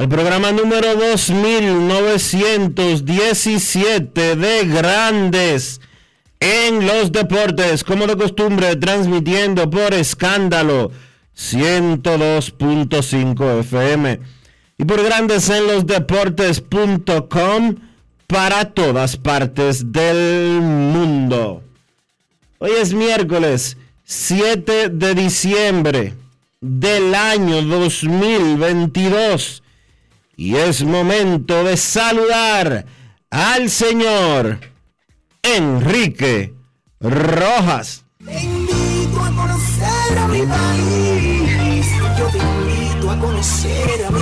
al programa número 2917 de Grandes en los Deportes, como de costumbre, transmitiendo por escándalo 102.5 FM y por Grandes en los Deportes.com para todas partes del mundo. Hoy es miércoles 7 de diciembre del año 2022 y es momento de saludar al señor Enrique Rojas. Te invito a conocer a mi país. Yo te invito a conocer a mi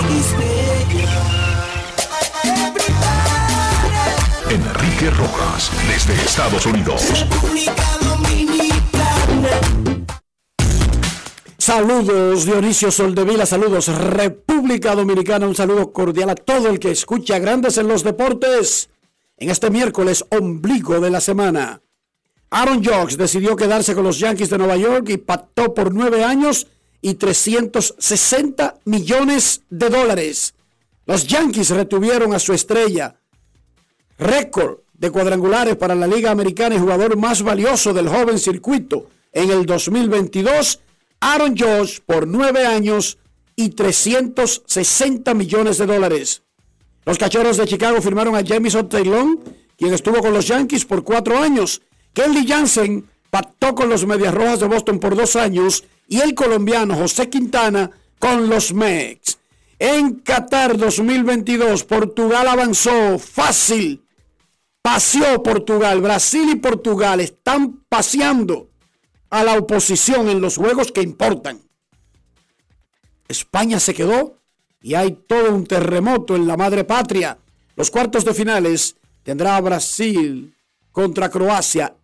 Enrique Rojas, desde Estados Unidos. República Dominicana. Saludos Dionisio Soldevila, saludos República Dominicana, un saludo cordial a todo el que escucha Grandes en los Deportes en este miércoles ombligo de la semana. Aaron Jocks decidió quedarse con los Yankees de Nueva York y pactó por nueve años y 360 millones de dólares. Los Yankees retuvieron a su estrella, récord de cuadrangulares para la Liga Americana y jugador más valioso del joven circuito en el 2022, Aaron Judge por nueve años y 360 millones de dólares. Los Cachorros de Chicago firmaron a Jamison Taylor, quien estuvo con los Yankees por cuatro años. Kelly Jansen pactó con los Medias Rojas de Boston por dos años y el colombiano José Quintana con los Mex. En Qatar 2022, Portugal avanzó fácil. Paseó Portugal. Brasil y Portugal están paseando a la oposición en los juegos que importan. España se quedó y hay todo un terremoto en la madre patria. Los cuartos de finales tendrá Brasil contra Croacia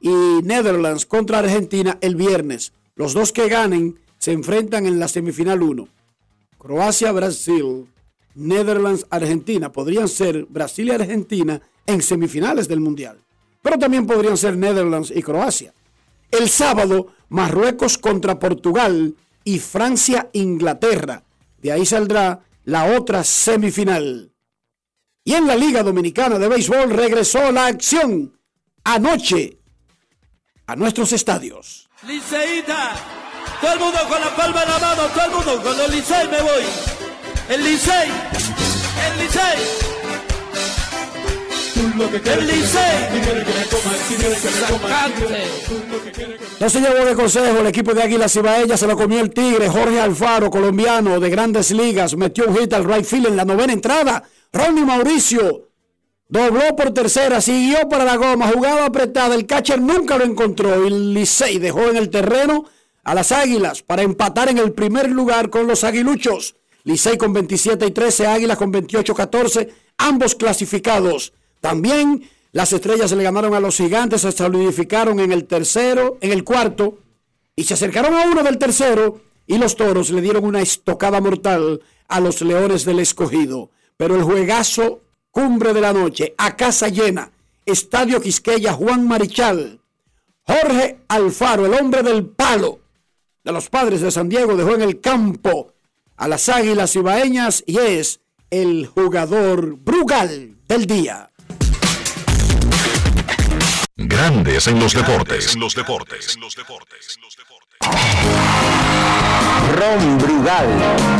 y Netherlands contra Argentina el viernes. Los dos que ganen se enfrentan en la semifinal 1. Croacia, Brasil, Netherlands, Argentina. Podrían ser Brasil y Argentina en semifinales del Mundial. Pero también podrían ser Netherlands y Croacia. El sábado, Marruecos contra Portugal y Francia-Inglaterra. De ahí saldrá la otra semifinal. Y en la Liga Dominicana de Béisbol regresó la acción anoche a nuestros estadios. Liceíta, todo el mundo con la palma en la mano, todo el mundo con el Licey me voy. El Licey, el Licey. No se llevó de consejo el equipo de Águilas Ibaeñas, se lo comió el Tigre, Jorge Alfaro, colombiano de grandes ligas, metió un hit al right field en la novena entrada. Ronnie Mauricio dobló por tercera, siguió para la goma, jugaba apretada, el catcher nunca lo encontró y Licey dejó en el terreno a las Águilas para empatar en el primer lugar con los aguiluchos. Licey con 27 y 13, Águilas con 28 14, ambos clasificados. También las estrellas le ganaron a los gigantes, se solidificaron en el tercero, en el cuarto, y se acercaron a uno del tercero, y los toros le dieron una estocada mortal a los leones del escogido. Pero el juegazo cumbre de la noche, a casa llena, Estadio Quisqueya, Juan Marichal, Jorge Alfaro, el hombre del palo de los padres de San Diego, dejó en el campo a las Águilas Ibaeñas y es el jugador Brugal del día. Grandes en los deportes. En los deportes. Ron Brugal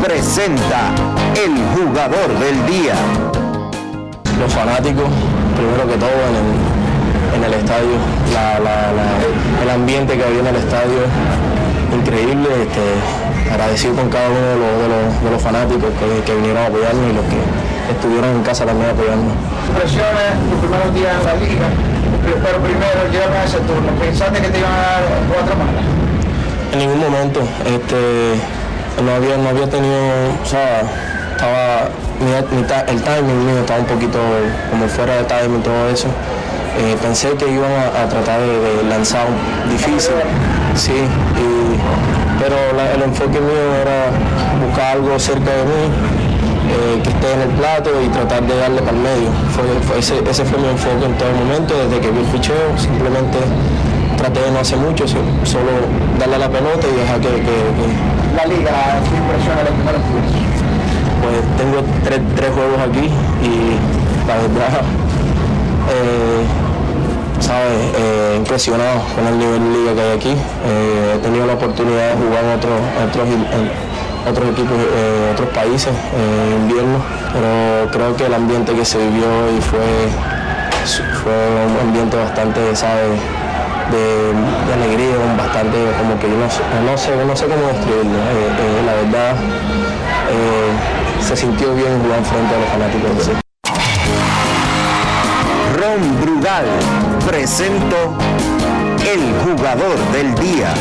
presenta el jugador del día. Los fanáticos, primero que todo en el, estadio, el ambiente que había en el estadio, increíble. Este, agradecido con cada uno de los, fanáticos que, vinieron a apoyarnos y los que estuvieron en casa también apoyando. Impresiones los primeros días en la liga, pero primero llegaron a ese turno. ¿Pensaste que te iban a dar cuatro malas? En ningún momento. Este, no, había, no había tenido, o sea, estaba, el timing mío estaba un poquito como fuera de timing y todo eso. Eh, pensé que iban a, tratar de, lanzar difícil, sí, pero el enfoque mío era buscar algo cerca de mí, eh, que esté en el plato y tratar de darle para el medio. ese, fue mi enfoque en todo el momento, desde que vi el ficheo, simplemente traté de no hacer mucho, solo darle la pelota y dejar que... La liga, ¿qué impresiona los primeros Pues tengo tres, juegos aquí y la verdad... Eh, ¿sabes? Eh, impresionado con el nivel de liga que hay aquí. Eh, he tenido la oportunidad de jugar en otros, otros, equipos, eh, otros países en invierno, pero creo que el ambiente que se vivió hoy fue, fue un ambiente bastante, ¿sabes? De, alegría, bastante como que yo no, sé, no sé cómo describirlo. la verdad se sintió bien jugar frente a los fanáticos. Ron Brugal presento el jugador del día.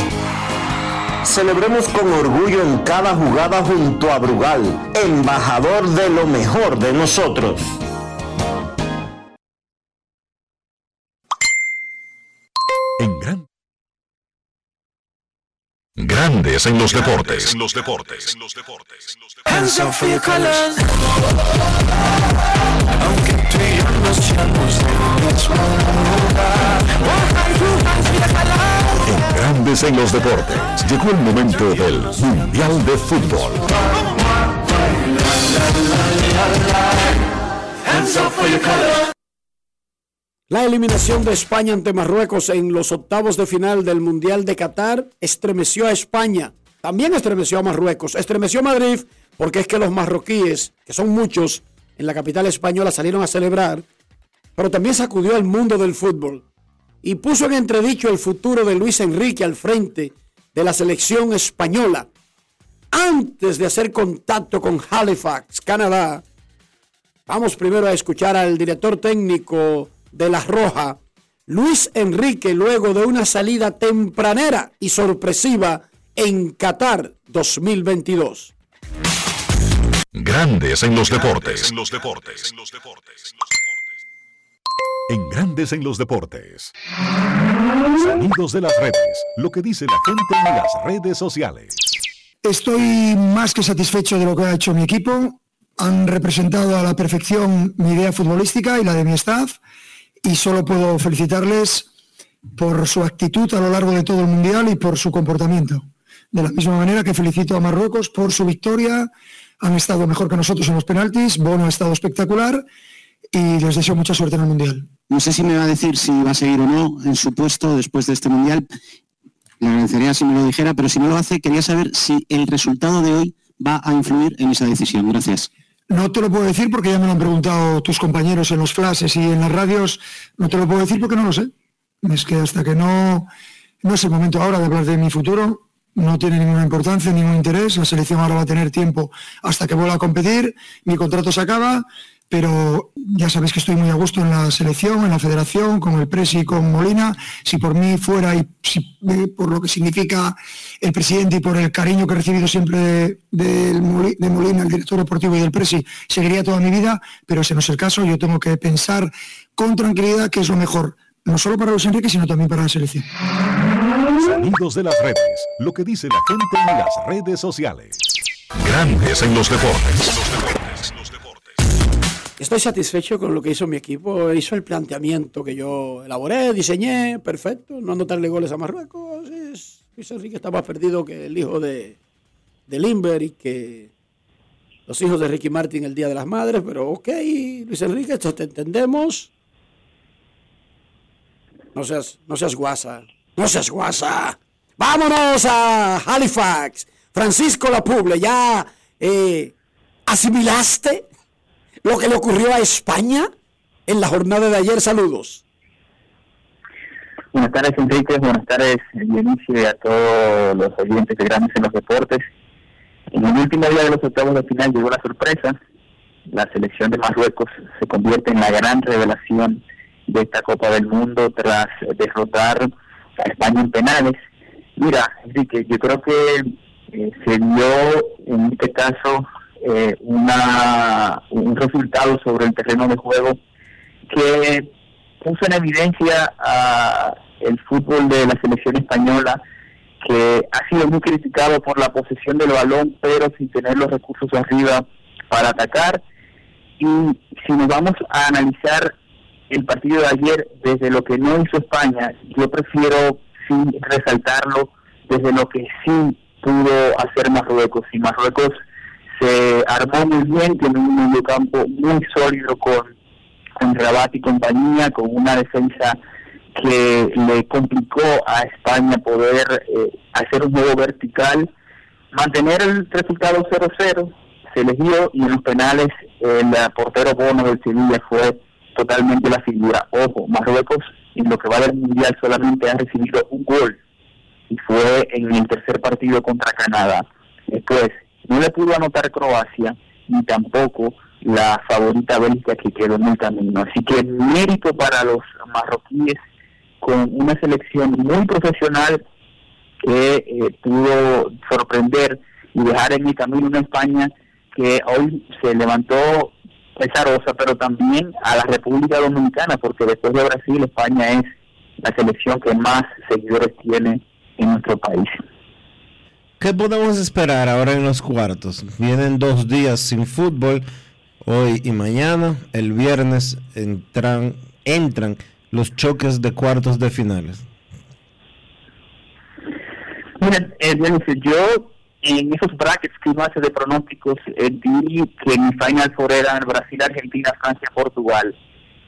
Celebremos con orgullo en cada jugada junto a Brugal, embajador de lo mejor de nosotros. En gran... Grandes en los deportes. En los deportes. En los deportes. En Grandes en los Deportes, llegó el momento del Mundial de Fútbol. La eliminación de España ante Marruecos en los octavos de final del Mundial de Qatar estremeció a España. También estremeció a Marruecos. Estremeció a Madrid porque es que los marroquíes, que son muchos, en la capital española salieron a celebrar, pero también sacudió al mundo del fútbol y puso en entredicho el futuro de Luis Enrique al frente de la selección española. Antes de hacer contacto con Halifax, Canadá, vamos primero a escuchar al director técnico de La Roja, Luis Enrique, luego de una salida tempranera y sorpresiva en Qatar 2022. Grandes en los deportes. En los deportes. En Grandes en los deportes. Sonidos de las redes. Lo que dice la gente en las redes sociales. Estoy más que satisfecho de lo que ha hecho mi equipo. Han representado a la perfección mi idea futbolística y la de mi staff. Y solo puedo felicitarles por su actitud a lo largo de todo el Mundial y por su comportamiento. De la misma manera que felicito a Marruecos por su victoria han estado mejor que nosotros en los penaltis, Bono ha estado espectacular y les deseo mucha suerte en el Mundial. No sé si me va a decir si va a seguir o no en su puesto después de este Mundial. Le agradecería si me lo dijera, pero si no lo hace, quería saber si el resultado de hoy va a influir en esa decisión. Gracias. No te lo puedo decir porque ya me lo han preguntado tus compañeros en los flashes y en las radios. No te lo puedo decir porque no lo sé. Es que hasta que no, no es el momento ahora de hablar de mi futuro, no tiene ninguna importancia, ningún interés. La selección ahora va a tener tiempo hasta que vuelva a competir. Mi contrato se acaba. Pero ya sabéis que estoy muy a gusto en la selección, en la federación, con el Presi y con Molina. Si por mí fuera y eh, por lo que significa el presidente y por el cariño que he recibido siempre de, Molina, el director deportivo y del Presi, seguiría toda mi vida, pero ese no es el caso. Yo tengo que pensar con tranquilidad que es lo mejor, no solo para los Enrique, sino también para la selección. Sonidos de las redes, lo que dice la gente en las redes sociales. Grandes en los deportes. Estoy satisfecho con lo que hizo mi equipo. Hizo el planteamiento que yo elaboré, diseñé, perfecto. No anotarle goles a Marruecos. Luis Enrique está más perdido que el hijo de, de Limber y que los hijos de Ricky Martin el Día de las Madres. Pero ok, Luis Enrique, esto te entendemos. No seas, no seas guasa. No seas guasa. Vámonos a Halifax. Francisco Lapuble, ¿ya eh, asimilaste lo que le ocurrió a España en la jornada de ayer. Saludos. Buenas tardes, Enrique. Buenas tardes, Dionisio, a todos los oyentes de Grandes en los Deportes. En el último día de los octavos de final llegó la sorpresa. La selección de Marruecos se convierte en la gran revelación de esta Copa del Mundo tras derrotar a España en penales. Mira, Enrique, yo creo que eh, se dio en este caso eh, una, un resultado sobre el terreno de juego que puso en evidencia a el fútbol de la selección española que ha sido muy criticado por la posesión del balón pero sin tener los recursos arriba para atacar. Y si nos vamos a analizar el partido de ayer desde lo que no hizo España yo prefiero sí resaltarlo desde lo que sí pudo hacer Marruecos. Y Marruecos se armó muy bien, tiene un medio campo muy sólido con, con Rabat y compañía, con una defensa que le complicó a España poder eh, hacer un juego vertical, mantener el resultado 0-0, se eligió y en los penales el portero Bono del Sevilla fue totalmente la figura. Ojo, Marruecos en lo que va del Mundial solamente ha recibido un gol y fue en el tercer partido contra Canadá. Después, no le pudo anotar Croacia ni tampoco la favorita Bélgica que quedó en el camino. Así que mérito para los marroquíes con una selección muy profesional que eh, pudo sorprender y dejar en el camino una España que hoy se levantó pesarosa, pero también a la República Dominicana, porque después de Brasil, España es la selección que más seguidores tiene en nuestro país. ¿Qué podemos esperar ahora en los cuartos? Vienen dos días sin fútbol, hoy y mañana. El viernes entran, entran los choques de cuartos de finales. Mira, eh, yo en esos brackets que uno hace de pronósticos, eh, que mi Final Four Brasil, Argentina, Francia, Portugal.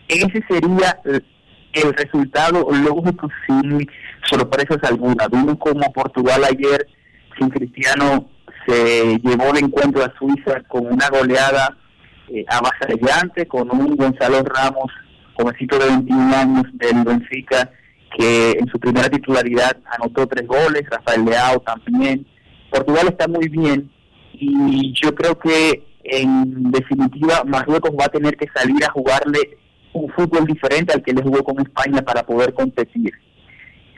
Ese sería el, el resultado lógico sin sorpresas alguna. Vimos como Portugal ayer sin Cristiano se llevó el encuentro a Suiza con una goleada eh, avasallante, con un Gonzalo Ramos, jovencito de 21 años del Benfica, que en su primera titularidad anotó tres goles, Rafael Leao también. Portugal está muy bien y yo creo que en definitiva Marruecos va a tener que salir a jugarle un fútbol diferente al que le jugó con España para poder competir.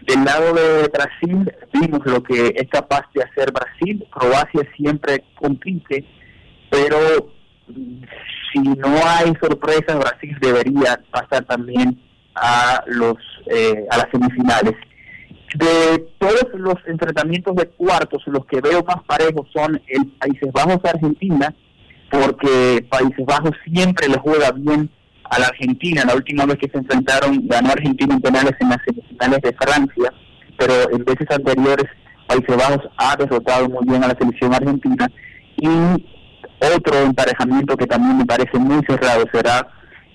Del lado de Brasil vimos lo que es capaz de hacer Brasil. Croacia siempre compite, pero si no hay sorpresas, Brasil debería pasar también a los eh, a las semifinales. De todos los enfrentamientos de cuartos, los que veo más parejos son el Países Bajos-Argentina, porque Países Bajos siempre le juega bien a la Argentina. La última vez que se enfrentaron ganó Argentina en penales en las semifinales de Francia, pero en veces anteriores Países Bajos ha derrotado muy bien a la selección argentina. Y otro emparejamiento que también me parece muy cerrado será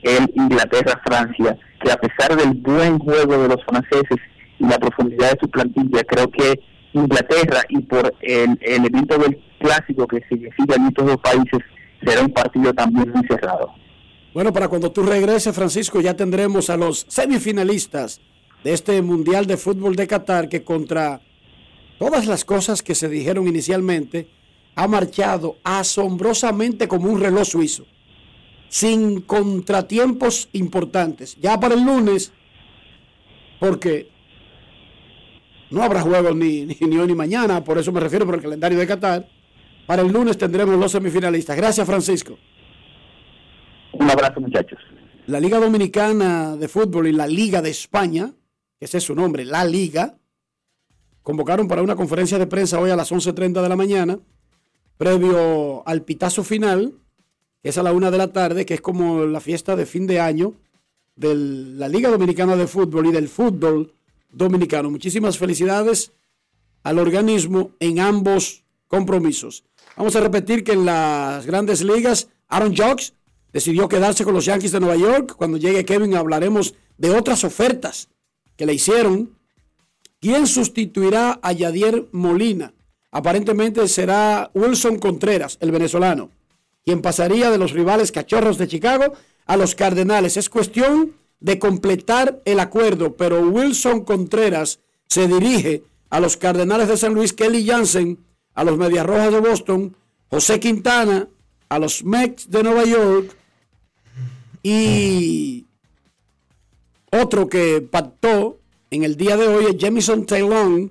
el Inglaterra-Francia, que a pesar del buen juego de los franceses y la profundidad de su plantilla, creo que Inglaterra y por el elemento del clásico que significa en estos dos países será un partido también muy cerrado. Bueno, para cuando tú regreses, Francisco, ya tendremos a los semifinalistas de este Mundial de Fútbol de Qatar que contra todas las cosas que se dijeron inicialmente, ha marchado asombrosamente como un reloj suizo. sin contratiempos importantes. Ya para el lunes, porque no habrá juegos ni, ni, hoy ni mañana, por eso me refiero por el calendario de Qatar. Para el lunes tendremos los semifinalistas. Gracias, Francisco. Un abrazo, muchachos. La Liga Dominicana de Fútbol y la Liga de España, ese es su nombre, la Liga, convocaron para una conferencia de prensa hoy a las 11.30 de la mañana, previo al pitazo final, que es a la una de la tarde, que es como la fiesta de fin de año de la Liga Dominicana de Fútbol y del fútbol dominicano. Muchísimas felicidades al organismo en ambos compromisos. Vamos a repetir que en las grandes ligas, Aaron Jocks decidió quedarse con los Yankees de Nueva York. Cuando llegue Kevin hablaremos de otras ofertas que le hicieron. ¿Quién sustituirá a Yadier Molina? Aparentemente será Wilson Contreras, el venezolano, quien pasaría de los rivales cachorros de Chicago a los Cardenales. Es cuestión de completar el acuerdo, pero Wilson Contreras se dirige a los Cardenales de San Luis, Kelly Jansen a los Medias Rojas de Boston, José Quintana a los Mets de Nueva York y otro que pactó en el día de hoy es Jamison Taylor,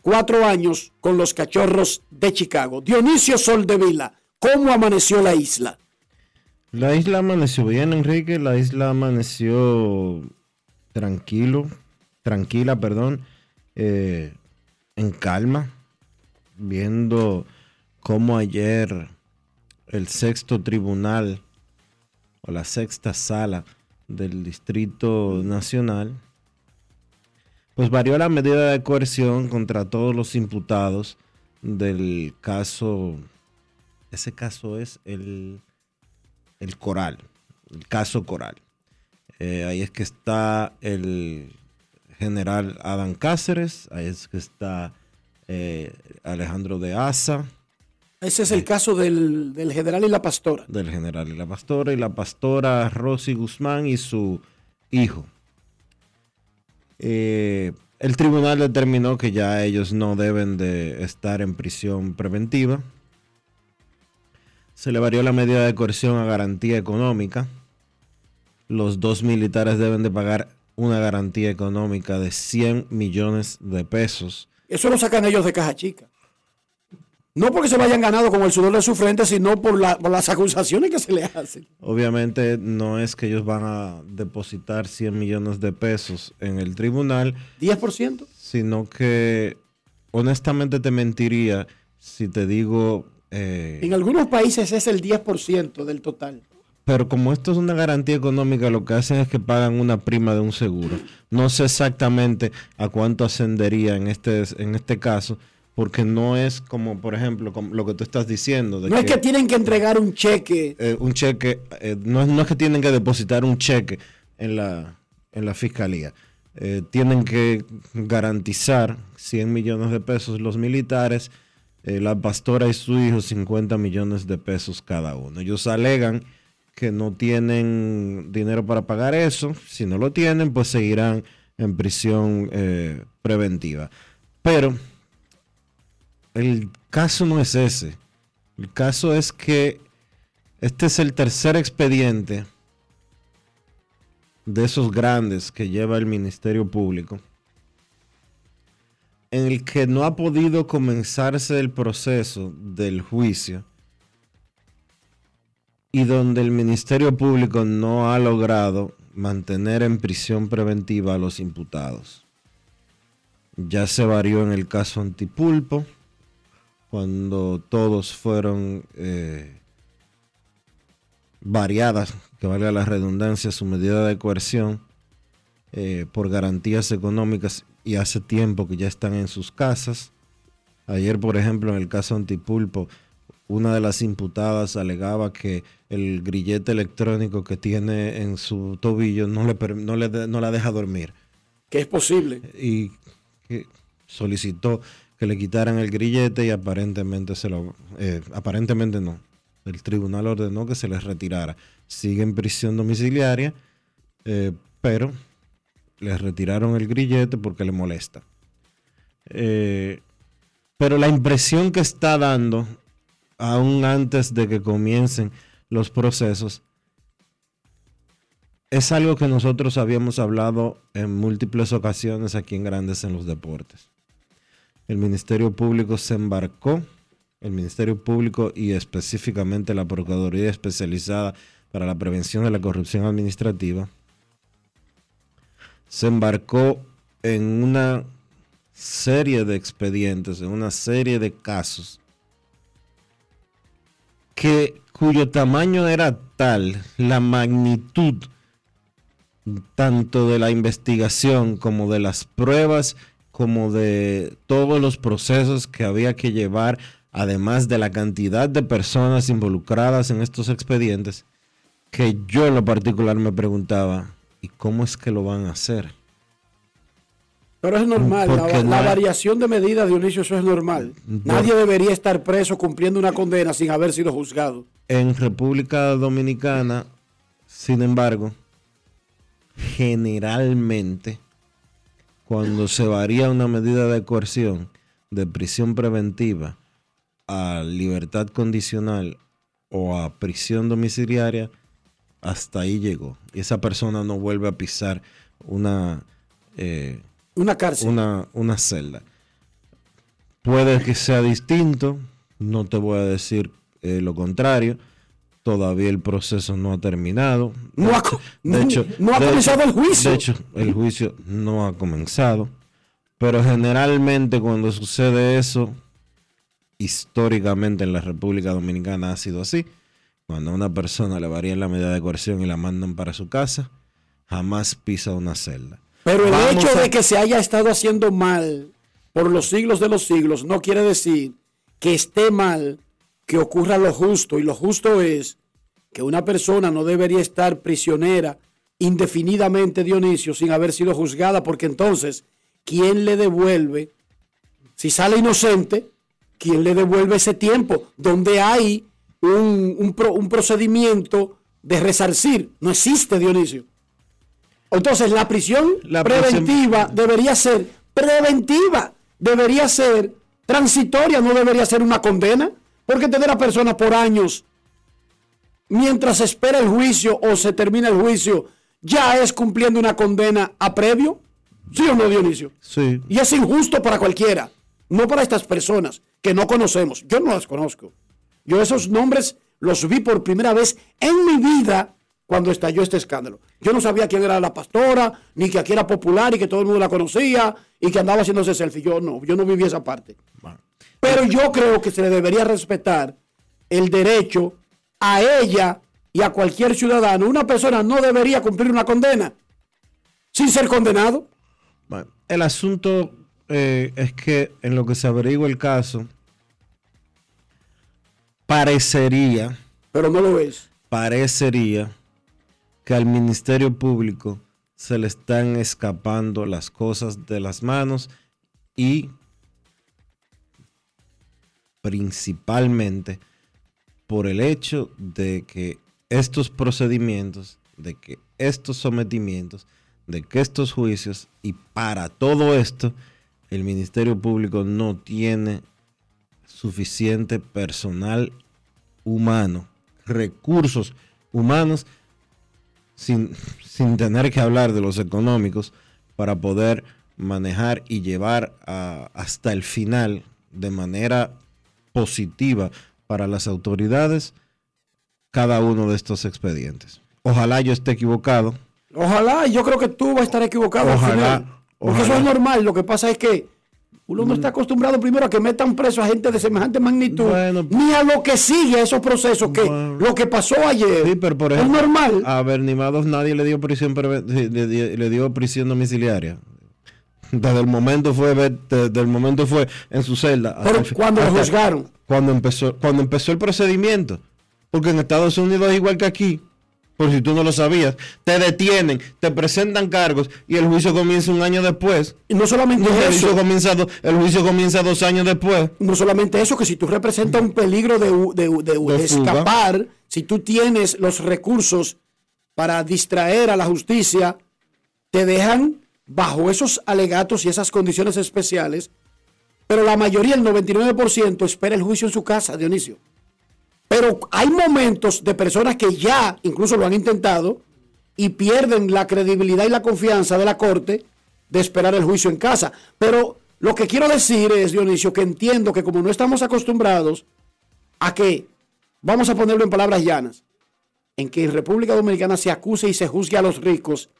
cuatro años con los Cachorros de Chicago. Dionisio Soldevila, ¿cómo amaneció la isla? La isla amaneció bien, Enrique. La isla amaneció tranquilo, tranquila, perdón, eh, en calma, viendo cómo ayer el sexto tribunal o la sexta sala del Distrito Nacional, pues varió la medida de coerción contra todos los imputados del caso, ese caso es el, el Coral, el caso Coral. Eh, ahí es que está el general Adán Cáceres, ahí es que está eh, Alejandro de Asa, Ese es el caso del, del general y la pastora. del general y la pastora y la pastora Rosy Guzmán y su hijo. Eh, el tribunal determinó que ya ellos no deben de estar en prisión preventiva. Se le varió la medida de coerción a garantía económica. Los dos militares deben de pagar una garantía económica de 100 millones de pesos. Eso lo sacan ellos de caja chica. No porque se lo hayan ganado con el sudor de su frente, sino por, la- por las acusaciones que se le hacen. Obviamente no es que ellos van a depositar 100 millones de pesos en el tribunal, ¿10%? sino que honestamente te mentiría si te digo, eh, En algunos países es el 10% del total. pero como esto es una garantía económica, lo que hacen es que pagan una prima de un seguro. No sé exactamente a cuánto ascendería en este, en este caso, porque no es como, por ejemplo, como lo que tú estás diciendo. de No es que tienen que entregar un cheque. eh, un cheque, eh, no, es- no es que tienen que depositar un cheque en la, en la fiscalía. Eh, tienen que garantizar 100 millones de pesos los militares, eh, la pastora y su hijo 50 millones de pesos cada uno. Ellos alegan que no tienen dinero para pagar eso. Si no lo tienen, pues seguirán en prisión preventiva. Pero el caso no es ese. El caso es que este es el tercer expediente de esos grandes que lleva el Ministerio Público en el que no ha podido comenzarse el proceso del juicio y donde el Ministerio Público no ha logrado mantener en prisión preventiva a los imputados. Ya se varió en el caso Antipulpo, cuando todos fueron eh, variadas, que valga la redundancia, su medida de coerción eh, por garantías económicas y hace tiempo que ya están en sus casas. Ayer, por ejemplo, en el caso Antipulpo, una de las imputadas alegaba que el grillete electrónico que tiene en su tobillo no le, no le no la deja dormir Que es posible. y que solicitó que le quitaran el grillete y aparentemente se lo eh, aparentemente no. El tribunal ordenó que se les retirara. Sigue en prisión domiciliaria eh, pero les retiraron el grillete porque le molesta. Eh, pero la impresión que está dando aún antes de que comiencen los procesos es algo que nosotros habíamos hablado en múltiples ocasiones aquí en Grandes en los Deportes. El Ministerio Público se embarcó, el Ministerio Público y específicamente la Procuraduría Especializada para la Prevención de la Corrupción Administrativa, se embarcó en una serie de expedientes, en una serie de casos que cuyo tamaño era tal, la magnitud tanto de la investigación como de las pruebas, como de todos los procesos que había que llevar, además de la cantidad de personas involucradas en estos expedientes, que yo en lo particular me preguntaba, ¿y cómo es que lo van a hacer? Pero es normal, la, variación de medida, Dionisio, eso es normal. Nadie debería estar preso cumpliendo una condena sin haber sido juzgado. En República Dominicana, sin embargo, generalmente, cuando se varía una medida de coerción de prisión preventiva a libertad condicional o a prisión domiciliaria, hasta ahí llegó. Y esa persona no vuelve a pisar una, eh, Una cárcel. una, una celda. Puede que sea distinto, no te voy a decir eh, lo contrario. Todavía el proceso no ha terminado. No ha de hecho, no ha de comenzado hecho- el juicio. De hecho, el juicio no ha comenzado. Pero generalmente cuando sucede eso, históricamente en la República Dominicana ha sido así. Cuando a una persona le varían la medida de coerción y la mandan para su casa, jamás pisa una celda. Pero el Vamos hecho a- de que se haya estado haciendo mal por los siglos de los siglos no quiere decir que esté mal que ocurra lo justo. Y lo justo es que una persona no debería estar prisionera indefinidamente, Dionisio, sin haber sido juzgada, porque entonces, ¿quién le devuelve? Si sale inocente, ¿quién le devuelve ese tiempo? Donde hay un, un pro- un procedimiento de resarcir. No existe, Dionisio. Entonces, la prisión La preventiva debería ser preventiva, debería ser transitoria, no debería ser una condena, porque tener a personas por años mientras se espera el juicio o se termina el juicio, ya es cumpliendo una condena a previo. ¿Sí o no, Dionisio? Sí. Y es injusto para cualquiera, no para estas personas que no conocemos. Yo no las conozco. Yo esos nombres los vi por primera vez en mi vida cuando estalló este escándalo. Yo no sabía quién era la pastora, ni que aquí era popular y que todo el mundo la conocía y que andaba haciéndose selfie. Yo no, yo no viví esa parte. Pero yo creo que se le debería respetar el derecho a ella y a cualquier ciudadano. Una persona no debería cumplir una condena sin ser condenado. Bueno, el asunto eh, es que en lo que se averigua el caso, parecería, pero no lo es, parecería que al Ministerio Público se le están escapando las cosas de las manos y principalmente por el hecho de que estos procedimientos, de que estos sometimientos, de que estos juicios y para todo esto el Ministerio Público no tiene suficiente personal humano, recursos humanos, sin, sin tener que hablar de los económicos, para poder manejar y llevar hasta el final de manera positiva para las autoridades cada uno de estos expedientes. Ojalá yo esté equivocado. Ojalá, yo creo que tú vas a estar equivocado al Ojalá, final. Porque eso es normal. Lo que pasa es que uno no está acostumbrado primero a que metan preso a gente de semejante magnitud, ni a lo que sigue a esos procesos, que lo que pasó ayer Sí, pero por es ejemplo, normal. a Bernimados nadie le dio prisión le dio prisión domiciliaria. Desde el momento fue desde el momento fue en su celda. Pero cuando lo hasta- juzgaron. Cuando empezó, cuando empezó el procedimiento. Porque en Estados Unidos es igual que aquí. Por si tú no lo sabías, te detienen, te presentan cargos y el juicio comienza un año después. Y no solamente el eso. juicio comienza do- el juicio comienza dos años después. No solamente eso, que si tú representas un peligro de, de de De escapar, si tú tienes los recursos para distraer a la justicia, te dejan bajo esos alegatos y esas condiciones especiales, pero la mayoría, el 99%, espera el juicio en su casa, Dionisio. Pero hay momentos de personas que ya incluso lo han intentado y pierden la credibilidad y la confianza de la Corte de esperar el juicio en casa. Pero lo que quiero decir es, Dionisio, que entiendo que como no estamos acostumbrados a que, vamos a ponerlo en palabras llanas, en que en República Dominicana se acuse y se juzgue a los ricos,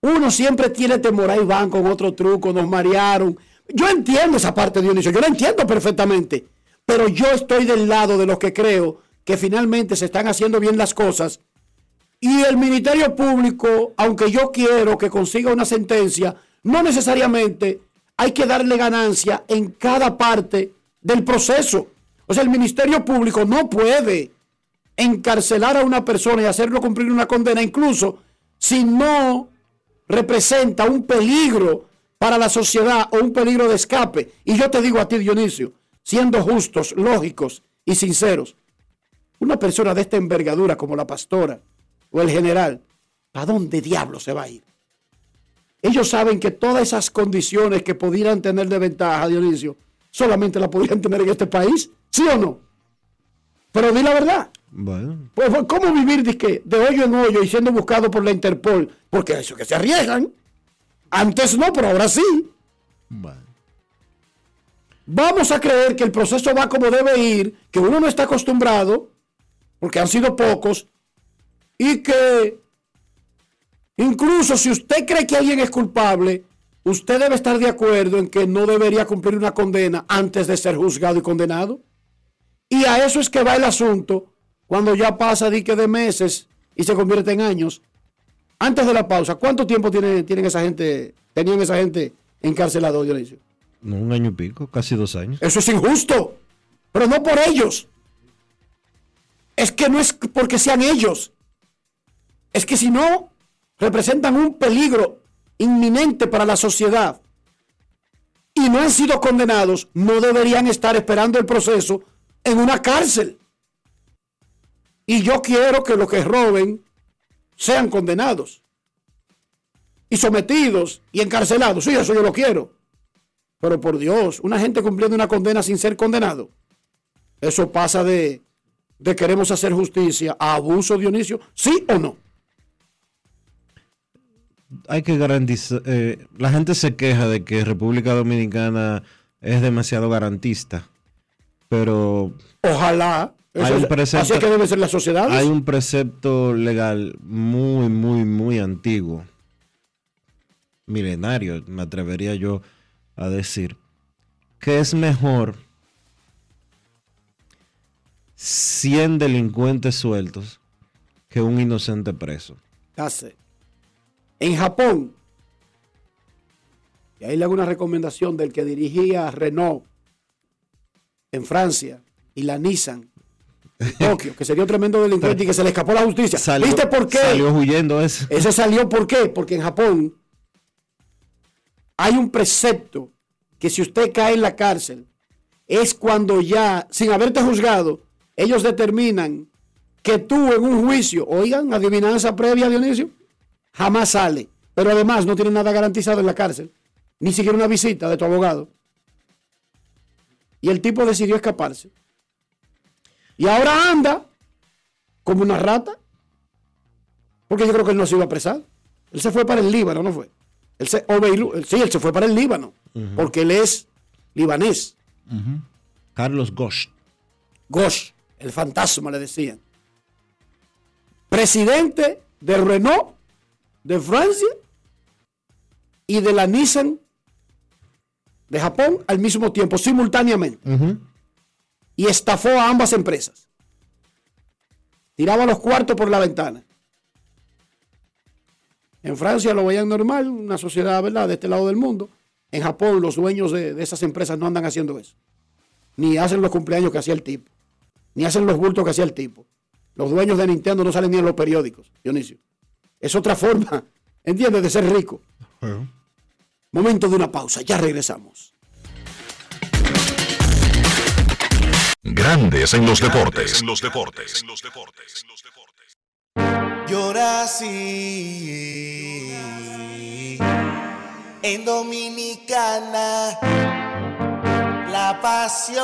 uno siempre tiene temor, ahí van con otro truco, nos marearon. Yo entiendo esa parte, Dionisio, yo la entiendo perfectamente, pero yo estoy del lado de los que creo que finalmente se están haciendo bien las cosas y el Ministerio Público, aunque yo quiero que consiga una sentencia, no necesariamente hay que darle ganancia en cada parte del proceso. O sea, el Ministerio Público no puede encarcelar a una persona y hacerlo cumplir una condena, incluso si no representa un peligro para la sociedad o un peligro de escape. Y yo te digo a ti, Dionisio, siendo justos, lógicos y sinceros, una persona de esta envergadura como la pastora o el general, ¿a dónde diablo se va a ir? Ellos saben que todas esas condiciones que pudieran tener de ventaja, Dionisio, solamente la podrían tener en este país, ¿sí o no? Pero di la verdad. Bueno. Pues, pues, ¿cómo vivir de, hoyo en hoyo y siendo buscado por la Interpol? Porque eso que se arriesgan. Antes no, pero ahora sí. Vamos a creer que el proceso va como debe ir, que uno no está acostumbrado, porque han sido pocos, y que incluso si usted cree que alguien es culpable, usted debe estar de acuerdo en que no debería cumplir una condena antes de ser juzgado y condenado. Y a eso es que va el asunto cuando ya pasa dique de meses y se convierte en años. Antes de la pausa, ¿cuánto tiempo tiene, tienen esa gente, tenían esa gente encarcelado, Dionisio? No, un año y pico, casi dos años. Eso es injusto, pero no por ellos. Es que no es porque sean ellos. Es que si no, representan un peligro inminente para la sociedad y no han sido condenados, no deberían estar esperando el proceso en una cárcel. Y yo quiero que los que roben sean condenados y sometidos y encarcelados. Sí, eso yo lo quiero. Pero por Dios, una gente cumpliendo una condena sin ser condenado. Eso pasa de, de queremos hacer justicia a abuso, Dionisio. ¿Sí o no? Hay que garantizar. eh, la gente se queja de que República Dominicana es demasiado garantista. Pero Ojalá. Hay un precepto- así es que deben ser las sociedades. hay un precepto legal muy, muy, muy antiguo. Milenario, me atrevería yo a decir. Que es mejor 100 delincuentes sueltos que un inocente preso. hace. En Japón, y ahí le hago una recomendación del que dirigía Renault en Francia y la Nissan Tokio, que sería un tremendo delincuente y que se le escapó la justicia. Salió- ¿Viste por qué? Salió huyendo ese. Ese salió por qué? Porque en Japón hay un precepto que si usted cae en la cárcel es cuando ya, sin haberte juzgado, ellos determinan que tú en un juicio, oigan, adivinanza previa, Dionisio, jamás sale. Pero además no tiene nada garantizado en la cárcel, ni siquiera una visita de tu abogado. Y el tipo decidió escaparse. Y ahora anda como una rata. Porque yo creo que él no se iba a apresar. Él se fue para el Líbano, ¿no fue? Él se, él- sí, él se fue para el Líbano. Porque él es libanés. Carlos Gosh. Gosh, el fantasma le decían. Presidente de Renault de Francia y de la Nissan de Japón al mismo tiempo, simultáneamente. Y estafó a ambas empresas. Tiraba los cuartos por la ventana. En Francia lo veían normal, una sociedad, ¿verdad?, de este lado del mundo. En Japón los dueños de, de esas empresas no andan haciendo eso. Ni hacen los cumpleaños que hacía el tipo. Ni hacen los bultos que hacía el tipo. Los dueños de Nintendo no salen ni en los periódicos, Dionisio. Es otra forma, ¿entiendes?, de ser rico. Momento de una pausa, ya regresamos. Grandes en los deportes. En los deportes. Yo nací en Dominicana. La pasión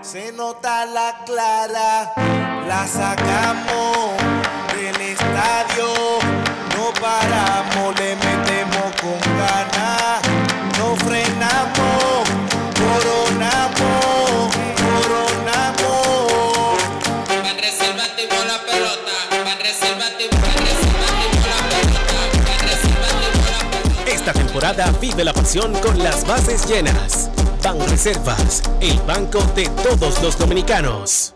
se nota la clara, la sacamos no paramos, le metemos con ganas, no frenamos, coronamos, coronamos. Van reservando y pelota, Esta temporada vive la pasión con las bases llenas. Ban Reservas, el banco de todos los dominicanos.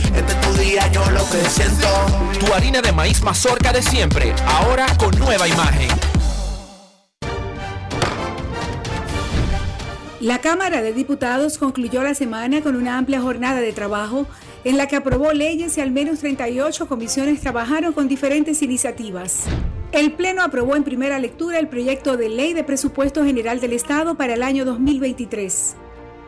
Este es tu día, yo lo que siento. Tu harina de maíz mazorca de siempre, ahora con nueva imagen. La Cámara de Diputados concluyó la semana con una amplia jornada de trabajo en la que aprobó leyes y al menos 38 comisiones trabajaron con diferentes iniciativas. El Pleno aprobó en primera lectura el proyecto de ley de presupuesto general del Estado para el año 2023.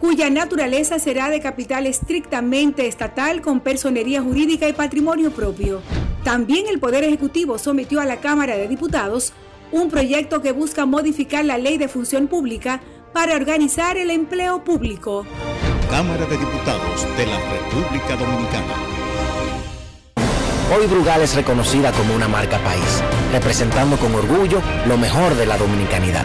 cuya naturaleza será de capital estrictamente estatal con personería jurídica y patrimonio propio. También el Poder Ejecutivo sometió a la Cámara de Diputados un proyecto que busca modificar la ley de función pública para organizar el empleo público. Cámara de Diputados de la República Dominicana. Hoy Brugal es reconocida como una marca país, representando con orgullo lo mejor de la dominicanidad.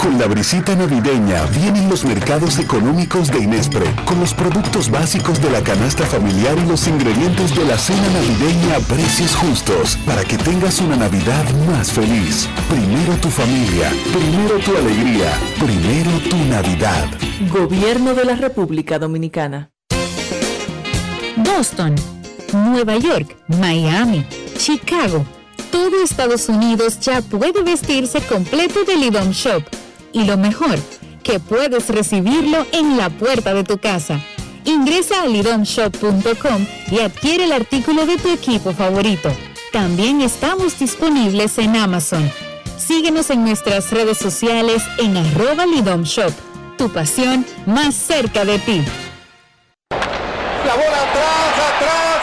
Con la brisita navideña vienen los mercados económicos de Inespre, con los productos básicos de la canasta familiar y los ingredientes de la cena navideña a precios justos, para que tengas una Navidad más feliz. Primero tu familia, primero tu alegría, primero tu Navidad. Gobierno de la República Dominicana. Boston, Nueva York, Miami, Chicago. Todo Estados Unidos ya puede vestirse completo de Lidom Shop. Y lo mejor, que puedes recibirlo en la puerta de tu casa. Ingresa a lidomshop.com y adquiere el artículo de tu equipo favorito. También estamos disponibles en Amazon. Síguenos en nuestras redes sociales en arroba. Tu pasión más cerca de ti. Atrás, atrás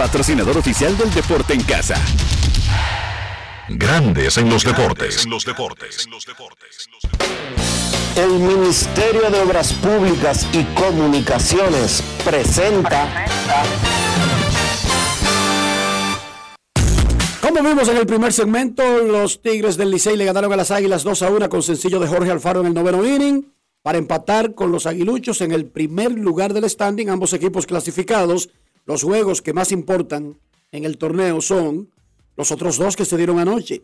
patrocinador oficial del deporte en casa. Grandes en los deportes. El Ministerio de Obras Públicas y Comunicaciones presenta Como vimos en el primer segmento, los Tigres del Licey le ganaron a las Águilas 2 a 1 con sencillo de Jorge Alfaro en el noveno inning. para empatar con los aguiluchos en el primer lugar del standing, ambos equipos clasificados. Los juegos que más importan en el torneo son los otros dos que se dieron anoche.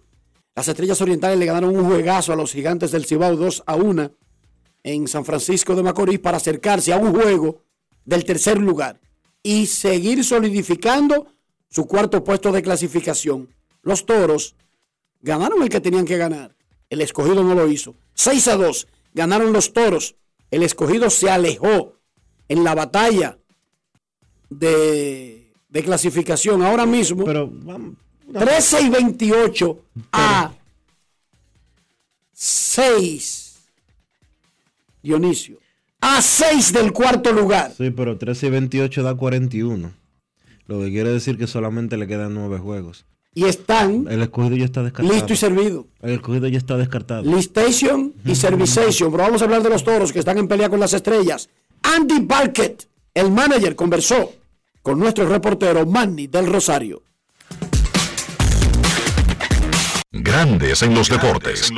Las Estrellas Orientales le ganaron un juegazo a los Gigantes del Cibao 2 a 1 en San Francisco de Macorís para acercarse a un juego del tercer lugar y seguir solidificando su cuarto puesto de clasificación. Los Toros ganaron el que tenían que ganar. El escogido no lo hizo. 6 a 2 ganaron los Toros. El escogido se alejó en la batalla de, de clasificación. Ahora mismo, Pero vamos, 13 y 28 a 6. Dionisio. A 6 del cuarto lugar. Sí, pero 13 y 28 da 41. Lo que quiere decir que solamente le quedan 9 juegos. Y están El escogido ya está descartado. listo y servido. El escogido ya está descartado. Listation y Servization. Pero vamos a hablar de los toros que están en pelea con las estrellas. Andy Barkett, el manager, conversó con nuestro reportero Manny del Rosario. Grandes en los deportes.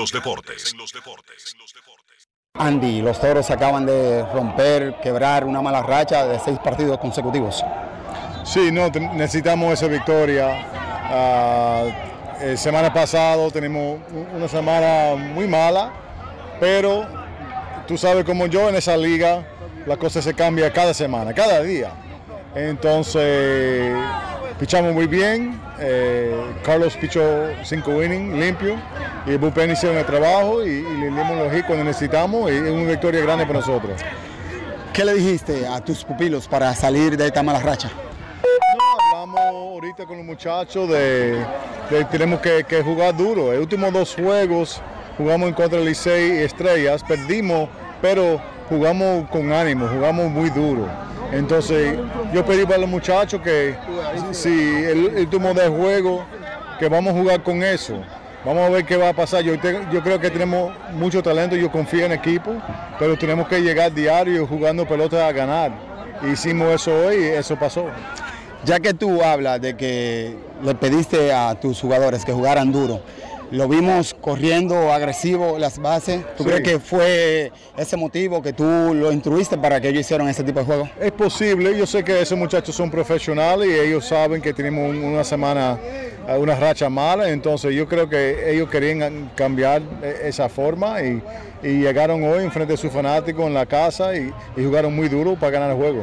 Andy, los toros acaban de romper, quebrar una mala racha de seis partidos consecutivos. Sí, no, necesitamos esa victoria. Ah, eh, semana pasado tenemos una semana muy mala, pero tú sabes como yo en esa liga, la cosa se cambia cada semana, cada día. Entonces, pichamos muy bien. eh, Carlos pichó cinco innings limpio y el bullpen hicieron el trabajo y, y le dimos los hits cuando necesitamos y es una victoria grande para nosotros. ¿Qué le dijiste a tus pupilos para salir de esta mala racha? Hablamos ahorita con los muchachos de, de tenemos que, que jugar duro. Los últimos dos juegos jugamos en contra del Licey y Estrellas, perdimos, pero jugamos con ánimo, jugamos muy duro. Entonces yo pedí para los muchachos que si el, el de juego, que vamos a jugar con eso. Vamos a ver qué va a pasar. Yo, yo creo que tenemos mucho talento, yo confío en equipo, pero tenemos que llegar diario jugando pelota a ganar. Hicimos eso hoy y eso pasó. Ya que tú hablas de que le pediste a tus jugadores que jugaran duro, lo vimos corriendo agresivo las bases. ¿Tú Sí. crees que fue ese motivo que tú lo instruiste para que ellos hicieran ese tipo de juego? Es posible, yo sé que esos muchachos son profesionales y ellos saben que tenemos un- una semana, una racha mala, entonces yo creo que ellos querían cambiar eh, esa forma y, y llegaron hoy en frente de sus fanáticos en la casa y, y jugaron muy duro para ganar el juego.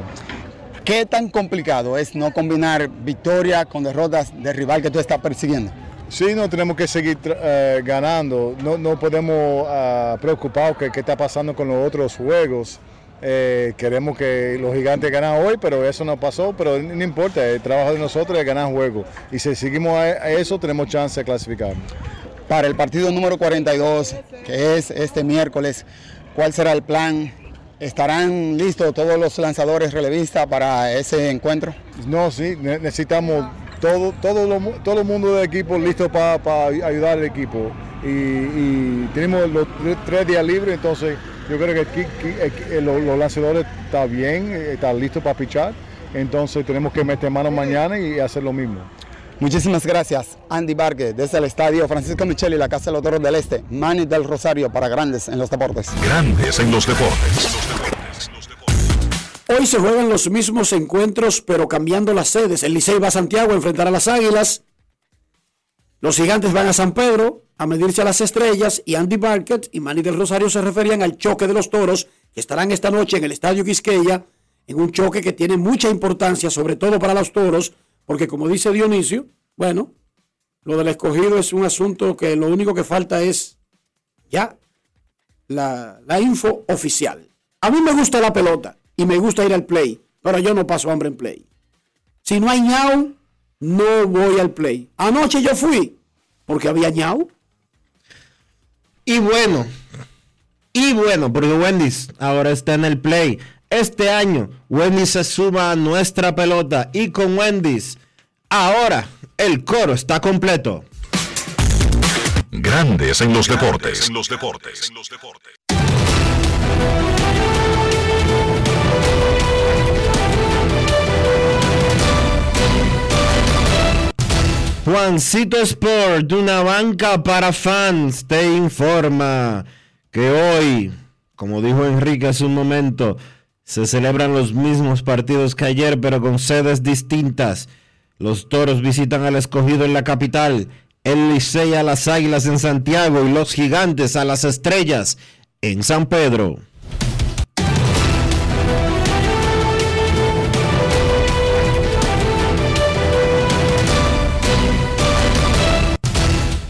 ¿Qué tan complicado es no combinar victoria con derrotas del rival que tú estás persiguiendo? Sí, no tenemos que seguir eh, ganando, no, no podemos ah, preocuparnos que qué está pasando con los otros juegos. Eh, queremos que los gigantes ganen hoy, pero eso no pasó, pero no importa, el trabajo de nosotros es ganar juegos. Y si seguimos a, eso, tenemos chance de clasificar. Para el partido número 42, que es este miércoles, ¿cuál será el plan? ¿Estarán listos todos los lanzadores relevistas para ese encuentro? No, sí, ne- necesitamos todo, todo, lo todo el mundo del equipo listo para ayudar al equipo. Y, y tenemos los tre- tres días libres, entonces yo creo que aquí- eh, los, los lanzadores están bien, eh, están listos para pichar. Entonces tenemos que meter mano mañana y hacer lo mismo. Muchísimas gracias, Andy Vargas, desde el estadio Francisco Micheli, la Casa de los Toros del Este, Manny del Rosario para Grandes en los Deportes. Grandes en los deportes. Hoy se juegan los mismos encuentros, pero cambiando las sedes. El Licey va a Santiago a enfrentar a las Águilas. Los gigantes van a San Pedro a medirse a las estrellas y Andy Barkett y Manny del Rosario se referían al choque de los toros que estarán esta noche en el Estadio Quisqueya, en un choque que tiene mucha importancia, sobre todo para los toros, porque como dice Dionisio, bueno, lo del escogido es un asunto que lo único que falta es ya la, la info oficial. A mí me gusta la pelota y me gusta ir al play, pero yo no paso hambre en play. Si no hay ñau, no voy al play. Anoche yo fui porque había ñau. Y bueno, y bueno, porque Wendy's ahora está en el play. Este año, Wendy's se suma a nuestra pelota y con Wendy's, ahora el coro está completo. Grandes en los deportes. los deportes. Juancito Sport, una banca para fans, te informa que hoy Como dijo Enrique hace un momento, se celebran los mismos partidos que ayer, pero con sedes distintas. Los toros visitan al escogido en la capital, el Licey a las Águilas en Santiago y los gigantes a las estrellas en San Pedro.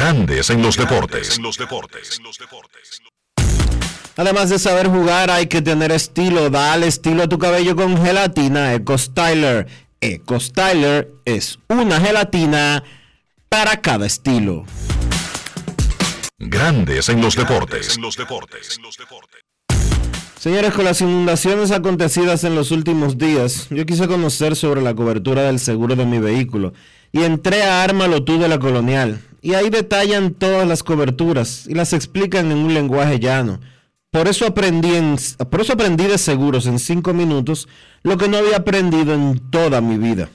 Grandes en los deportes. Además de saber jugar, hay que tener estilo. Dale estilo a tu cabello con gelatina Eco Styler. Eco Styler es una gelatina para cada estilo. Grandes en los deportes. Señores, con las inundaciones acontecidas en los últimos días, yo quise conocer sobre la cobertura del seguro de mi vehículo y entré a Ármalo tú de la Colonial. Y ahí detallan todas las coberturas y las explican en un lenguaje llano. Por eso aprendí, en- por eso aprendí de seguros en cinco minutos lo que no había aprendido en toda mi vida.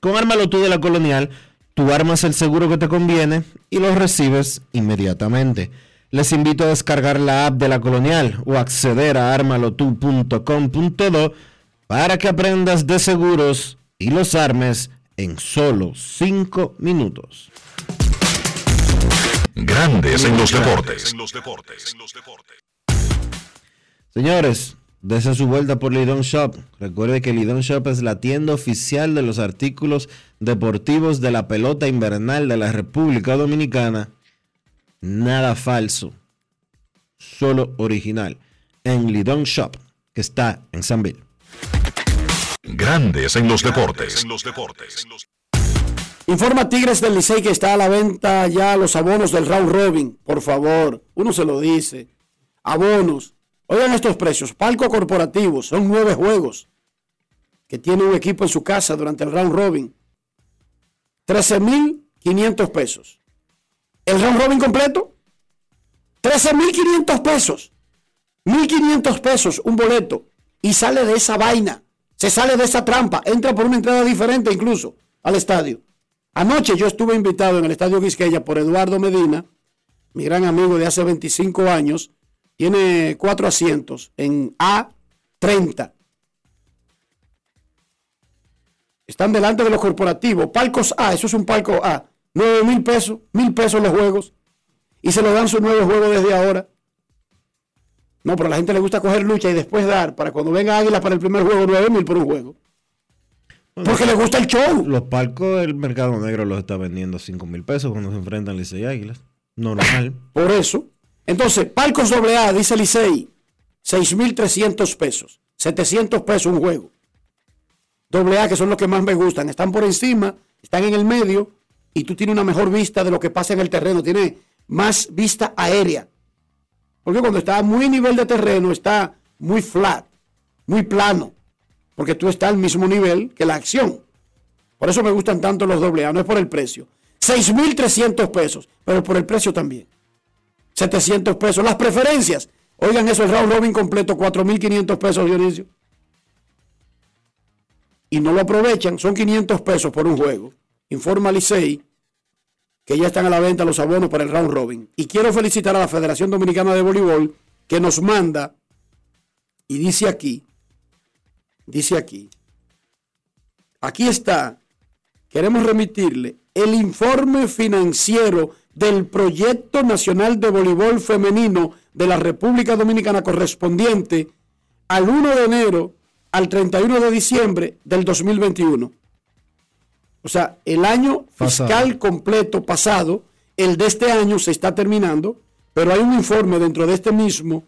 Con Ármalo tú de la Colonial, tú armas el seguro que te conviene y lo recibes inmediatamente. Les invito a descargar la app de la Colonial o acceder a armalotu.com.do para que aprendas de seguros y los armes en solo cinco minutos. Grandes en los deportes. Señores, desen su vuelta por Lidon Shop. Recuerde que Lidon Shop es la tienda oficial de los artículos deportivos de la pelota invernal de la República Dominicana. Nada falso, solo original. En Lidon Shop, que está en San Bill. Grandes en los deportes. Informa Tigres del Licey que está a la venta ya los abonos del round robin. Por favor, uno se lo dice. Abonos. Oigan estos precios. Palco corporativo. Son nueve juegos que tiene un equipo en su casa durante el round robin. 13.500 pesos. El round robin completo. 13.500 pesos. 1.500 pesos un boleto. Y sale de esa vaina. Se sale de esa trampa. Entra por una entrada diferente incluso al estadio. Anoche yo estuve invitado en el Estadio Quisqueya por Eduardo Medina, mi gran amigo de hace 25 años. Tiene cuatro asientos en A30. Están delante de los corporativos. Palcos A, eso es un palco A. 9 mil pesos, mil pesos los juegos. Y se lo dan sus nuevos juegos desde ahora. No, pero a la gente le gusta coger lucha y después dar para cuando venga Águila para el primer juego, 9 mil por un juego. Porque le gusta el show. Los palcos del mercado negro los está vendiendo 5 mil pesos cuando se enfrentan Licey Águilas. Normal. Por eso. Entonces, Palcos AA, dice Licey, 6.300 pesos. 700 pesos un juego. AA, que son los que más me gustan. Están por encima, están en el medio y tú tienes una mejor vista de lo que pasa en el terreno. Tienes más vista aérea. Porque cuando está a muy nivel de terreno, está muy flat, muy plano. Porque tú estás al mismo nivel que la acción. Por eso me gustan tanto los AA, no es por el precio. 6.300 pesos, pero por el precio también. 700 pesos. Las preferencias. Oigan eso, el round robin completo, 4.500 pesos, Dionisio. Y no lo aprovechan, son 500 pesos por un juego. Informa Licey que ya están a la venta los abonos para el round robin. Y quiero felicitar a la Federación Dominicana de Voleibol que nos manda, y dice aquí, dice aquí, aquí está, queremos remitirle el informe financiero del Proyecto Nacional de Voleibol Femenino de la República Dominicana correspondiente al 1 de enero al 31 de diciembre del 2021. O sea, el año fiscal Pasado. completo pasado, el de este año se está terminando, pero hay un informe dentro de este mismo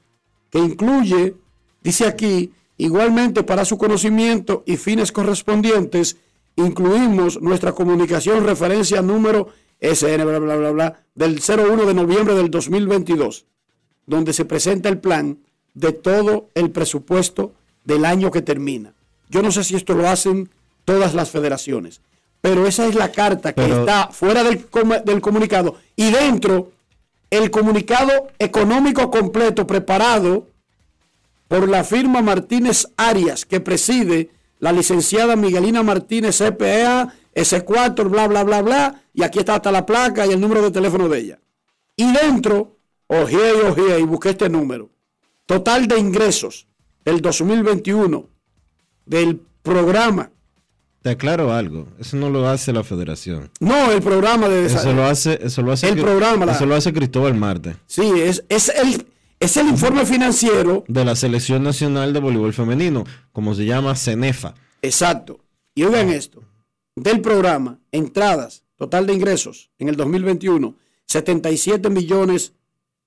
que incluye, dice aquí, igualmente para su conocimiento y fines correspondientes, incluimos nuestra comunicación referencia número SN, bla, bla, bla, bla, del 01 de noviembre del 2022. donde se presenta el plan de todo el presupuesto del año que termina. Yo no sé si esto lo hacen todas las federaciones, pero esa es la carta que Pero- está fuera del, com- del comunicado y dentro el comunicado económico completo preparado por la firma Martínez Arias que preside la licenciada Miguelina Martínez CPA, S4, bla, bla, bla, bla, y aquí está hasta la placa y el número de teléfono de ella. Y dentro, oje y oje, y busqué este número. Total de ingresos del 2021 del programa. Te aclaro algo, eso no lo hace la federación. No, el programa de Eso desa- lo hace, eso lo hace El programa, la- Eso lo hace Cristóbal Marte. Sí, es, es, el, es el informe financiero. De la Selección Nacional de Voleibol Femenino, como se llama CENEFA. Exacto. Y oigan esto, del programa, entradas, total de ingresos en el 2021, 77 millones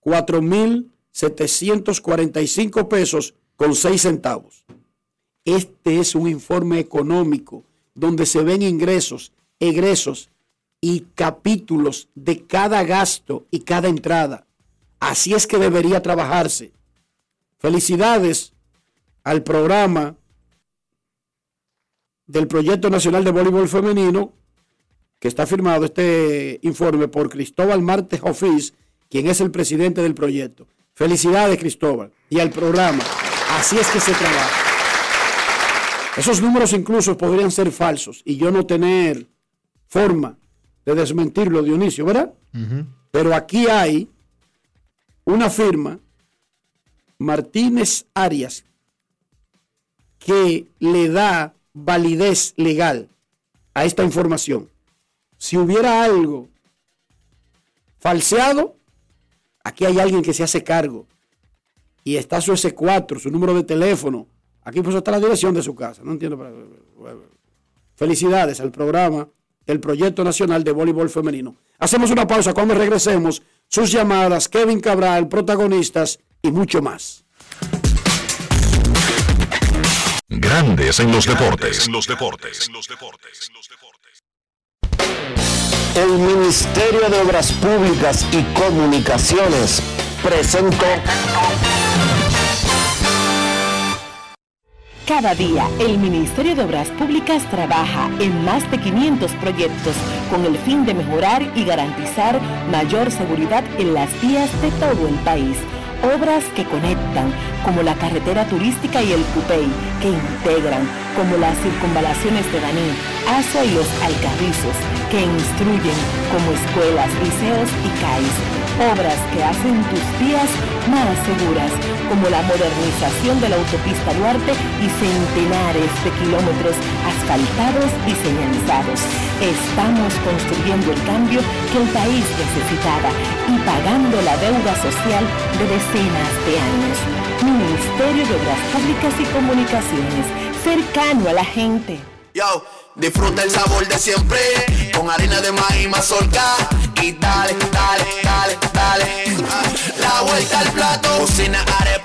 4 mil 745 pesos con 6 centavos. Este es un informe económico donde se ven ingresos, egresos y capítulos de cada gasto y cada entrada. Así es que debería trabajarse. Felicidades al programa del Proyecto Nacional de Voleibol Femenino, que está firmado este informe por Cristóbal Martes Office, quien es el presidente del proyecto. Felicidades, Cristóbal, y al programa. Así es que se trabaja. Esos números incluso podrían ser falsos y yo no tener forma de desmentirlo, Dionisio, ¿verdad? Pero aquí hay una firma, Martínez Arias, que le da validez legal a esta información. Si hubiera algo falseado, aquí hay alguien que se hace cargo. Y está su S4, su número de teléfono. Aquí pues está la dirección de su casa. No entiendo. pero- Felicidades al programa del Proyecto Nacional de Voleibol Femenino. Hacemos una pausa cuando regresemos. Sus llamadas, Kevin Cabral, protagonistas y mucho más. Grandes en los deportes. los deportes. El Ministerio de Obras Públicas y Comunicaciones presentó Cada día, el Ministerio de Obras Públicas trabaja en más de 500 proyectos con el fin de mejorar y garantizar mayor seguridad en las vías de todo el país. Obras que conectan, como la carretera turística y el Cupey, que integran, como las circunvalaciones de Baní, Aso y los Alcarrizos, que instruyen, como escuelas, liceos y CAIS. Obras que hacen tus vías más seguras, como la modernización de la autopista Duarte y centenares de kilómetros asfaltados y señalizados. Estamos construyendo el cambio que el país necesitaba y pagando la deuda social de de años. Ministerio de Obras Públicas y Comunicaciones, cercano a la gente. Yo, disfruta el sabor de siempre con harina de maíz mazorca y dale, dale, dale, dale. La vuelta al plato, cocina arepa,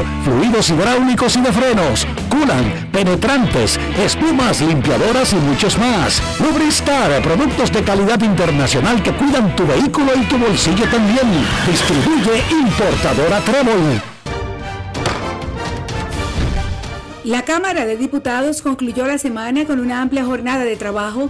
Fluidos hidráulicos y de frenos, culan, penetrantes, espumas, limpiadoras y muchos más. Lubristar, productos de calidad internacional que cuidan tu vehículo y tu bolsillo también. Distribuye importadora Trébol. La Cámara de Diputados concluyó la semana con una amplia jornada de trabajo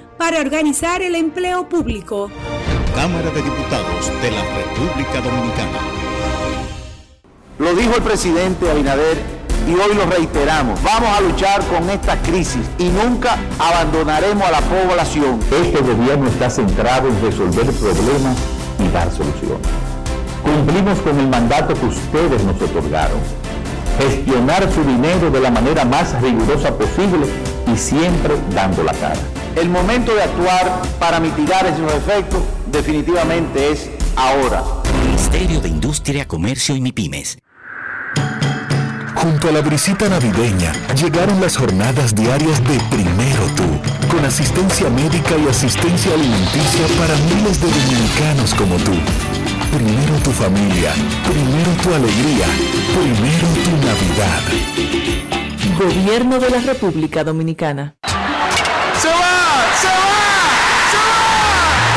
para organizar el empleo público. Cámara de Diputados de la República Dominicana. Lo dijo el presidente Abinader y hoy lo reiteramos. Vamos a luchar con esta crisis y nunca abandonaremos a la población. Este gobierno está centrado en resolver problemas y dar soluciones. Cumplimos con el mandato que ustedes nos otorgaron. Gestionar su dinero de la manera más rigurosa posible y siempre dando la cara. El momento de actuar para mitigar esos efectos definitivamente es ahora. Ministerio de Industria, Comercio y MIPIMES. Junto a la brisita navideña llegaron las jornadas diarias de Primero Tú, con asistencia médica y asistencia alimenticia para miles de dominicanos como tú. Primero tu familia, primero tu alegría, primero tu Navidad. Gobierno de la República Dominicana.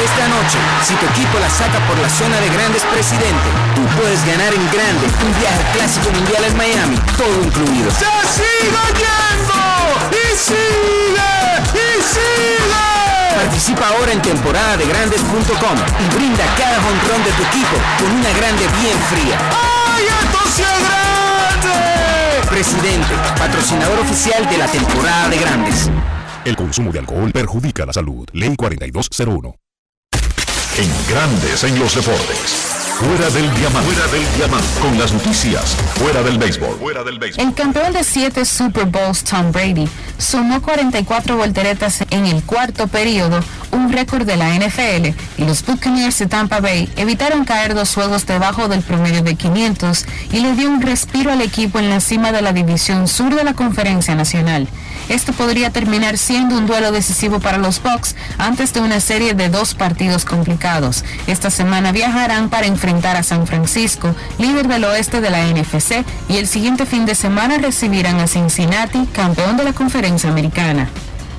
Esta noche, si tu equipo la saca por la zona de grandes presidente, tú puedes ganar en grande un viaje clásico mundial en Miami, todo incluido. ¡Se sigue yendo! ¡Y sigue! ¡Y sigue! Participa ahora en temporada de grandes.com y brinda cada jonrón de tu equipo con una grande bien fría. ¡Ay, esto sí es grande! Presidente, patrocinador oficial de la temporada de grandes. El consumo de alcohol perjudica la salud. Ley 4201. En Grandes en los Deportes. Fuera del diamante. Fuera del diamante. Con las noticias. Fuera del béisbol. Fuera del béisbol. El campeón de siete Super Bowls, Tom Brady, sumó 44 volteretas en el cuarto periodo, un récord de la NFL, y los Buccaneers de Tampa Bay evitaron caer dos juegos debajo del promedio de 500 y le dio un respiro al equipo en la cima de la división sur de la Conferencia Nacional. Esto podría terminar siendo un duelo decisivo para los Bucks antes de una serie de dos partidos complicados. Esta semana viajarán para enfrentar a San Francisco, líder del oeste de la NFC, y el siguiente fin de semana recibirán a Cincinnati, campeón de la Conferencia Americana.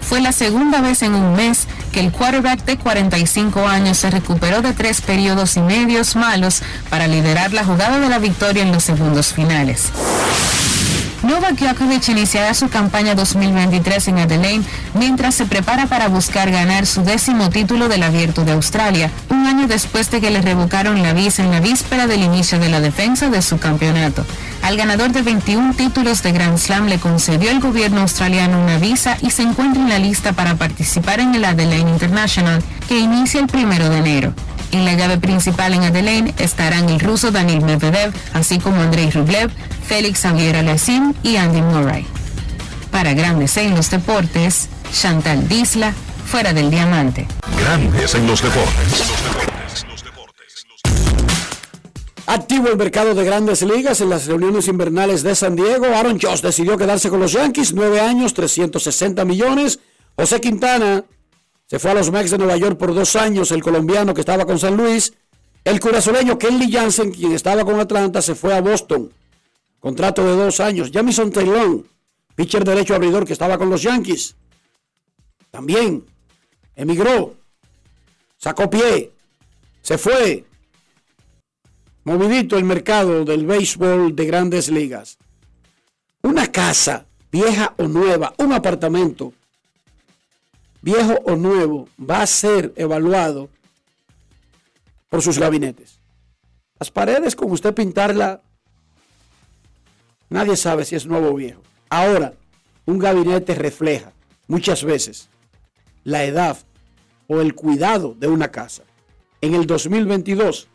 Fue la segunda vez en un mes que el quarterback de 45 años se recuperó de tres periodos y medios malos para liderar la jugada de la victoria en los segundos finales. Novak Djokovic iniciará su campaña 2023 en Adelaide mientras se prepara para buscar ganar su décimo título del Abierto de Australia, un año después de que le revocaron la visa en la víspera del inicio de la defensa de su campeonato. Al ganador de 21 títulos de Grand Slam le concedió el gobierno australiano una visa y se encuentra en la lista para participar en el Adelaide International, que inicia el primero de enero. En la llave principal en Adelaide estarán el ruso Daniil Medvedev, así como Andrei Rublev, Félix Xavier Alessim y Andy Murray. Para Grandes en los Deportes, Chantal Disla, fuera del diamante. Grandes en los deportes. Activo el mercado de grandes ligas en las reuniones invernales de San Diego. Aaron Josh decidió quedarse con los Yankees, nueve años, 360 millones. José Quintana se fue a los Mets de Nueva York por dos años, el colombiano que estaba con San Luis. El curazoleño Kenley Jansen, quien estaba con Atlanta, se fue a Boston. Contrato de dos años. Jamison Taylor, pitcher derecho abridor que estaba con los Yankees. También emigró. Sacó pie. Se fue. Movidito el mercado del béisbol de grandes ligas. Una casa, vieja o nueva, un apartamento, viejo o nuevo, va a ser evaluado por sus gabinetes. Las paredes, con usted pintarla, nadie sabe si es nuevo o viejo. Ahora, un gabinete refleja muchas veces la edad o el cuidado de una casa. En el 2022,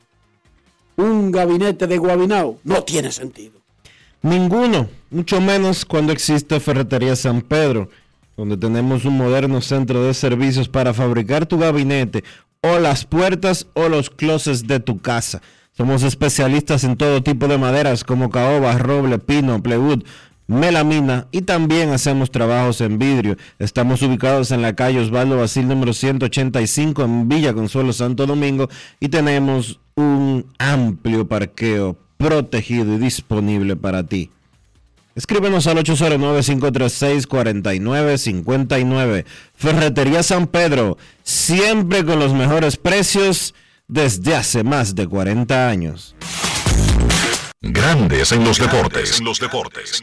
un gabinete de Guabinao no tiene sentido. Ninguno, mucho menos cuando existe Ferretería San Pedro, donde tenemos un moderno centro de servicios para fabricar tu gabinete o las puertas o los closets de tu casa. Somos especialistas en todo tipo de maderas como caoba, roble, pino, plywood, melamina y también hacemos trabajos en vidrio. Estamos ubicados en la calle Osvaldo Basil número 185 en Villa Consuelo Santo Domingo y tenemos un amplio parqueo protegido y disponible para ti. Escríbenos al 809-536-4959. Ferretería San Pedro, siempre con los mejores precios desde hace más de 40 años. Grandes en los deportes. En los deportes.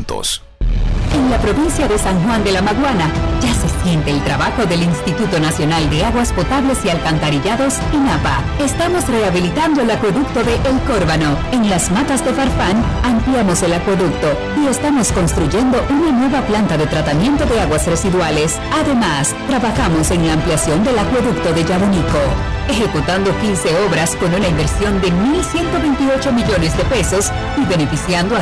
juntos. En la provincia de San Juan de la Maguana ya se siente el trabajo del Instituto Nacional de Aguas Potables y Alcantarillados, INAPA. Estamos rehabilitando el acueducto de El Córbano. En las matas de Farfán ampliamos el acueducto y estamos construyendo una nueva planta de tratamiento de aguas residuales. Además, trabajamos en la ampliación del acueducto de Yabonico ejecutando 15 obras con una inversión de 1.128 millones de pesos y beneficiando a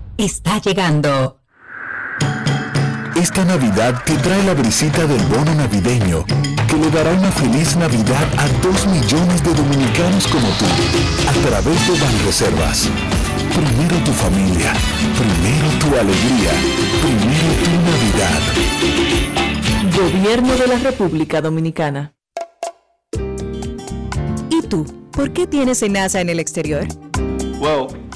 está llegando. Esta Navidad te trae la brisita del bono navideño que le dará una feliz Navidad a dos millones de dominicanos como tú a través de Banreservas. Primero tu familia, primero tu alegría, primero tu Navidad. Gobierno de la República Dominicana. ¿Y tú? ¿Por qué tienes enaza en el exterior? Well,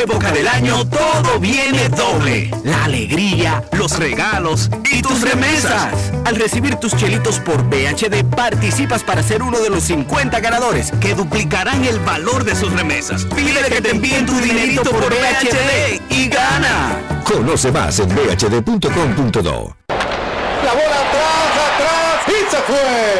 época del año todo viene doble. La alegría, los regalos y tus remesas. Al recibir tus chelitos por BHD, participas para ser uno de los 50 ganadores que duplicarán el valor de sus remesas. Pide que te envíen tu dinerito por BHD y gana. Conoce más en bhd.com.do. La bola atrás, atrás y se fue.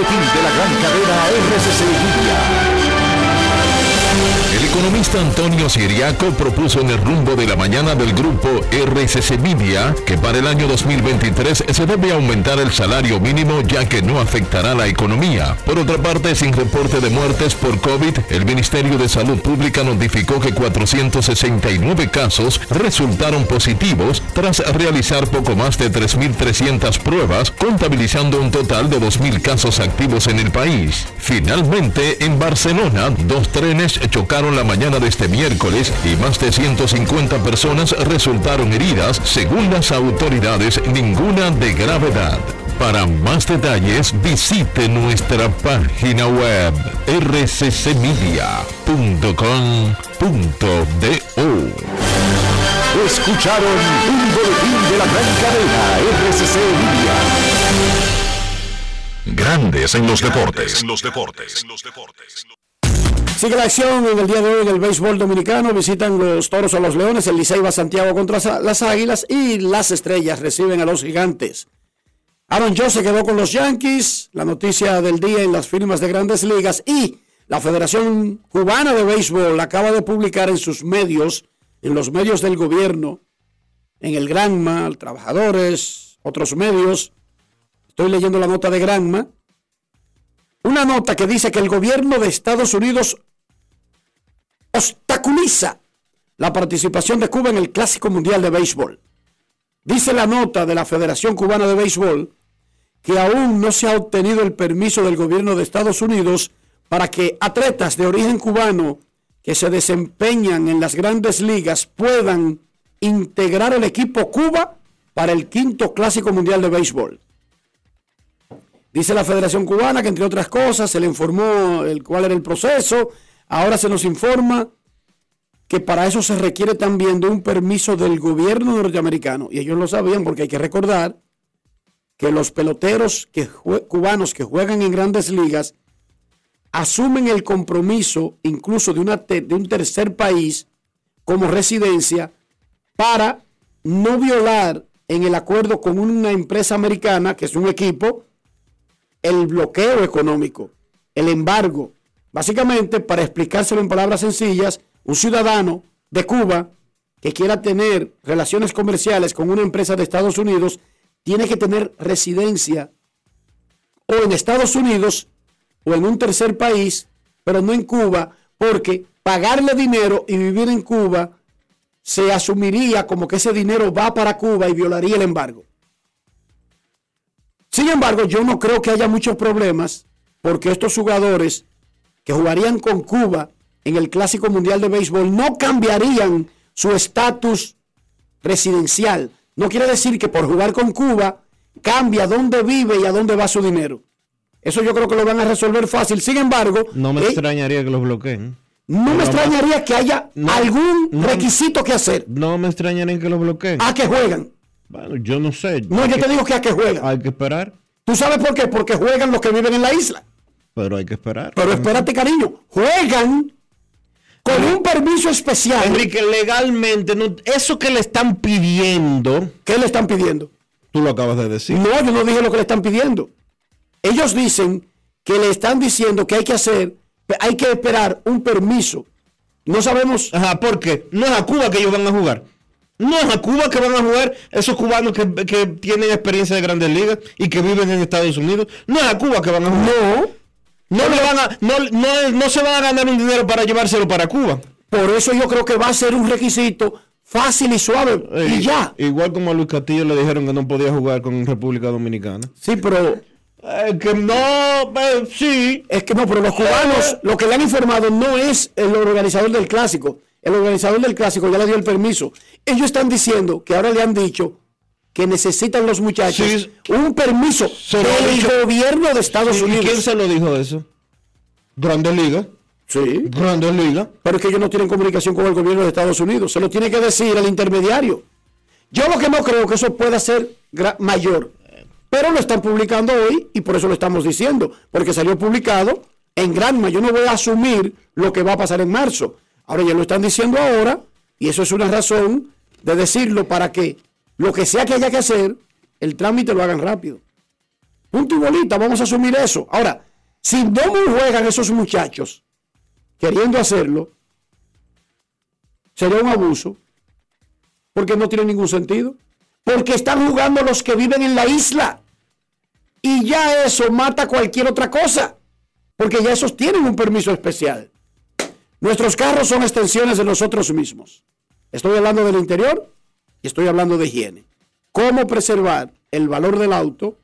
boletín de la gran cadena RCC Media. El economista Antonio Siriaco propuso en el rumbo de la mañana del grupo RCC Media que para el año 2023 se debe aumentar el salario mínimo ya que no afectará la economía. Por otra parte, sin reporte de muertes por COVID, el Ministerio de Salud Pública notificó que 469 casos resultaron positivos tras realizar poco más de 3.300 pruebas, contabilizando un total de 2.000 casos activos en el país. Finalmente, en Barcelona, dos trenes chocaron la mañana de este miércoles y más de 150 personas resultaron heridas, según las autoridades, ninguna de gravedad. Para más detalles visite nuestra página web rccmedia.com.do. Escucharon un boletín de la gran cadena RCC Media. Grandes en los deportes. En los deportes. Sigue la acción en el día de hoy del béisbol dominicano. Visitan los toros a los leones. El Licey va a Santiago contra las águilas. Y las estrellas reciben a los gigantes. Aaron Jones se quedó con los Yankees. La noticia del día en las firmas de grandes ligas. Y la Federación Cubana de Béisbol acaba de publicar en sus medios, en los medios del gobierno, en el Granma, Trabajadores, otros medios. Estoy leyendo la nota de Granma. Una nota que dice que el gobierno de Estados Unidos obstaculiza la participación de Cuba en el Clásico Mundial de Béisbol. Dice la nota de la Federación Cubana de Béisbol que aún no se ha obtenido el permiso del gobierno de Estados Unidos para que atletas de origen cubano que se desempeñan en las grandes ligas puedan integrar el equipo Cuba para el quinto Clásico Mundial de Béisbol. Dice la Federación Cubana que entre otras cosas se le informó el cuál era el proceso, Ahora se nos informa que para eso se requiere también de un permiso del gobierno norteamericano. Y ellos lo sabían porque hay que recordar que los peloteros que cubanos que juegan en grandes ligas asumen el compromiso incluso de, una de un tercer país como residencia para no violar en el acuerdo con una empresa americana, que es un equipo, el bloqueo económico, el embargo, Básicamente, para explicárselo en palabras sencillas, un ciudadano de Cuba que quiera tener relaciones comerciales con una empresa de Estados Unidos tiene que tener residencia o en Estados Unidos o en un tercer país, pero no en Cuba, porque pagarle dinero y vivir en Cuba se asumiría como que ese dinero va para Cuba y violaría el embargo. Sin embargo, yo no creo que haya muchos problemas porque estos jugadores que jugarían con Cuba en el Clásico Mundial de Béisbol no cambiarían su estatus residencial. No quiere decir que por jugar con Cuba cambia dónde vive y a dónde va su dinero. Eso yo creo que lo van a resolver fácil. Sin embargo... No me eh, extrañaría que los bloqueen. No me extrañaría que haya algún requisito que hacer. No me extrañaría que los bloqueen. A que juegan. Bueno, yo no sé. No, yo te digo que a que juegan. Hay que esperar. ¿Tú sabes por qué? Porque juegan los que viven en la isla. Pero hay que esperar. Pero espérate, cariño. Juegan con un permiso especial. Enrique, legalmente, no, eso que le están pidiendo. ¿Qué le están pidiendo? Tú lo acabas de decir. No, yo no dije lo que le están pidiendo. Ellos dicen que le están diciendo que hay que hacer, hay que esperar un permiso. No sabemos. Ajá, ¿por qué? No es a Cuba que ellos van a jugar. No es a Cuba que van a jugar esos cubanos que, que tienen experiencia de grandes ligas y que viven en Estados Unidos. No es a Cuba que van a jugar. No. No, le van a, no, no, no se van a ganar un dinero para llevárselo para Cuba. Por eso yo creo que va a ser un requisito fácil y suave. y ya. Igual como a Luis Castillo le dijeron que no podía jugar con República Dominicana. Sí, pero. Eh, que no, eh, sí. Es que no, pero los cubanos, lo que le han informado no es el organizador del clásico. El organizador del clásico ya le dio el permiso. Ellos están diciendo que ahora le han dicho que necesitan los muchachos un permiso del gobierno de Estados Sí, ¿y Unidos. quién se lo dijo eso? Grandes Ligas. Sí. Grandes Ligas. Pero es que ellos no tienen comunicación con el gobierno de Estados Unidos. Se lo tiene que decir el intermediario. Yo lo que no creo que eso pueda ser mayor. Pero lo están publicando hoy y por eso lo estamos diciendo. Porque salió publicado en Granma. Yo no voy a asumir lo que va a pasar en marzo. Ahora ya lo están diciendo ahora y eso es una razón de decirlo para que lo que sea que haya que hacer, el trámite lo hagan rápido. Punto y bolita, vamos a asumir eso. Ahora, si no juegan esos muchachos queriendo hacerlo, sería un abuso, porque no tiene ningún sentido. Porque están jugando los que viven en la isla. Y ya eso mata cualquier otra cosa. Porque ya esos tienen un permiso especial. Nuestros carros son extensiones de nosotros mismos. Estoy hablando del interior y estoy hablando de higiene. Cómo preservar el valor del auto,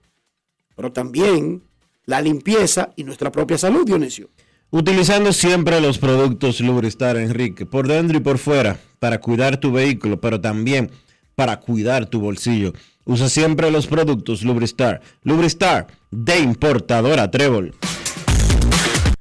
pero también la limpieza y nuestra propia salud, Dionisio. Utilizando siempre los productos Lubristar, Enrique, por dentro y por fuera, para cuidar tu vehículo, pero también para cuidar tu bolsillo. Usa siempre los productos Lubristar. Lubristar, de importadora Trébol.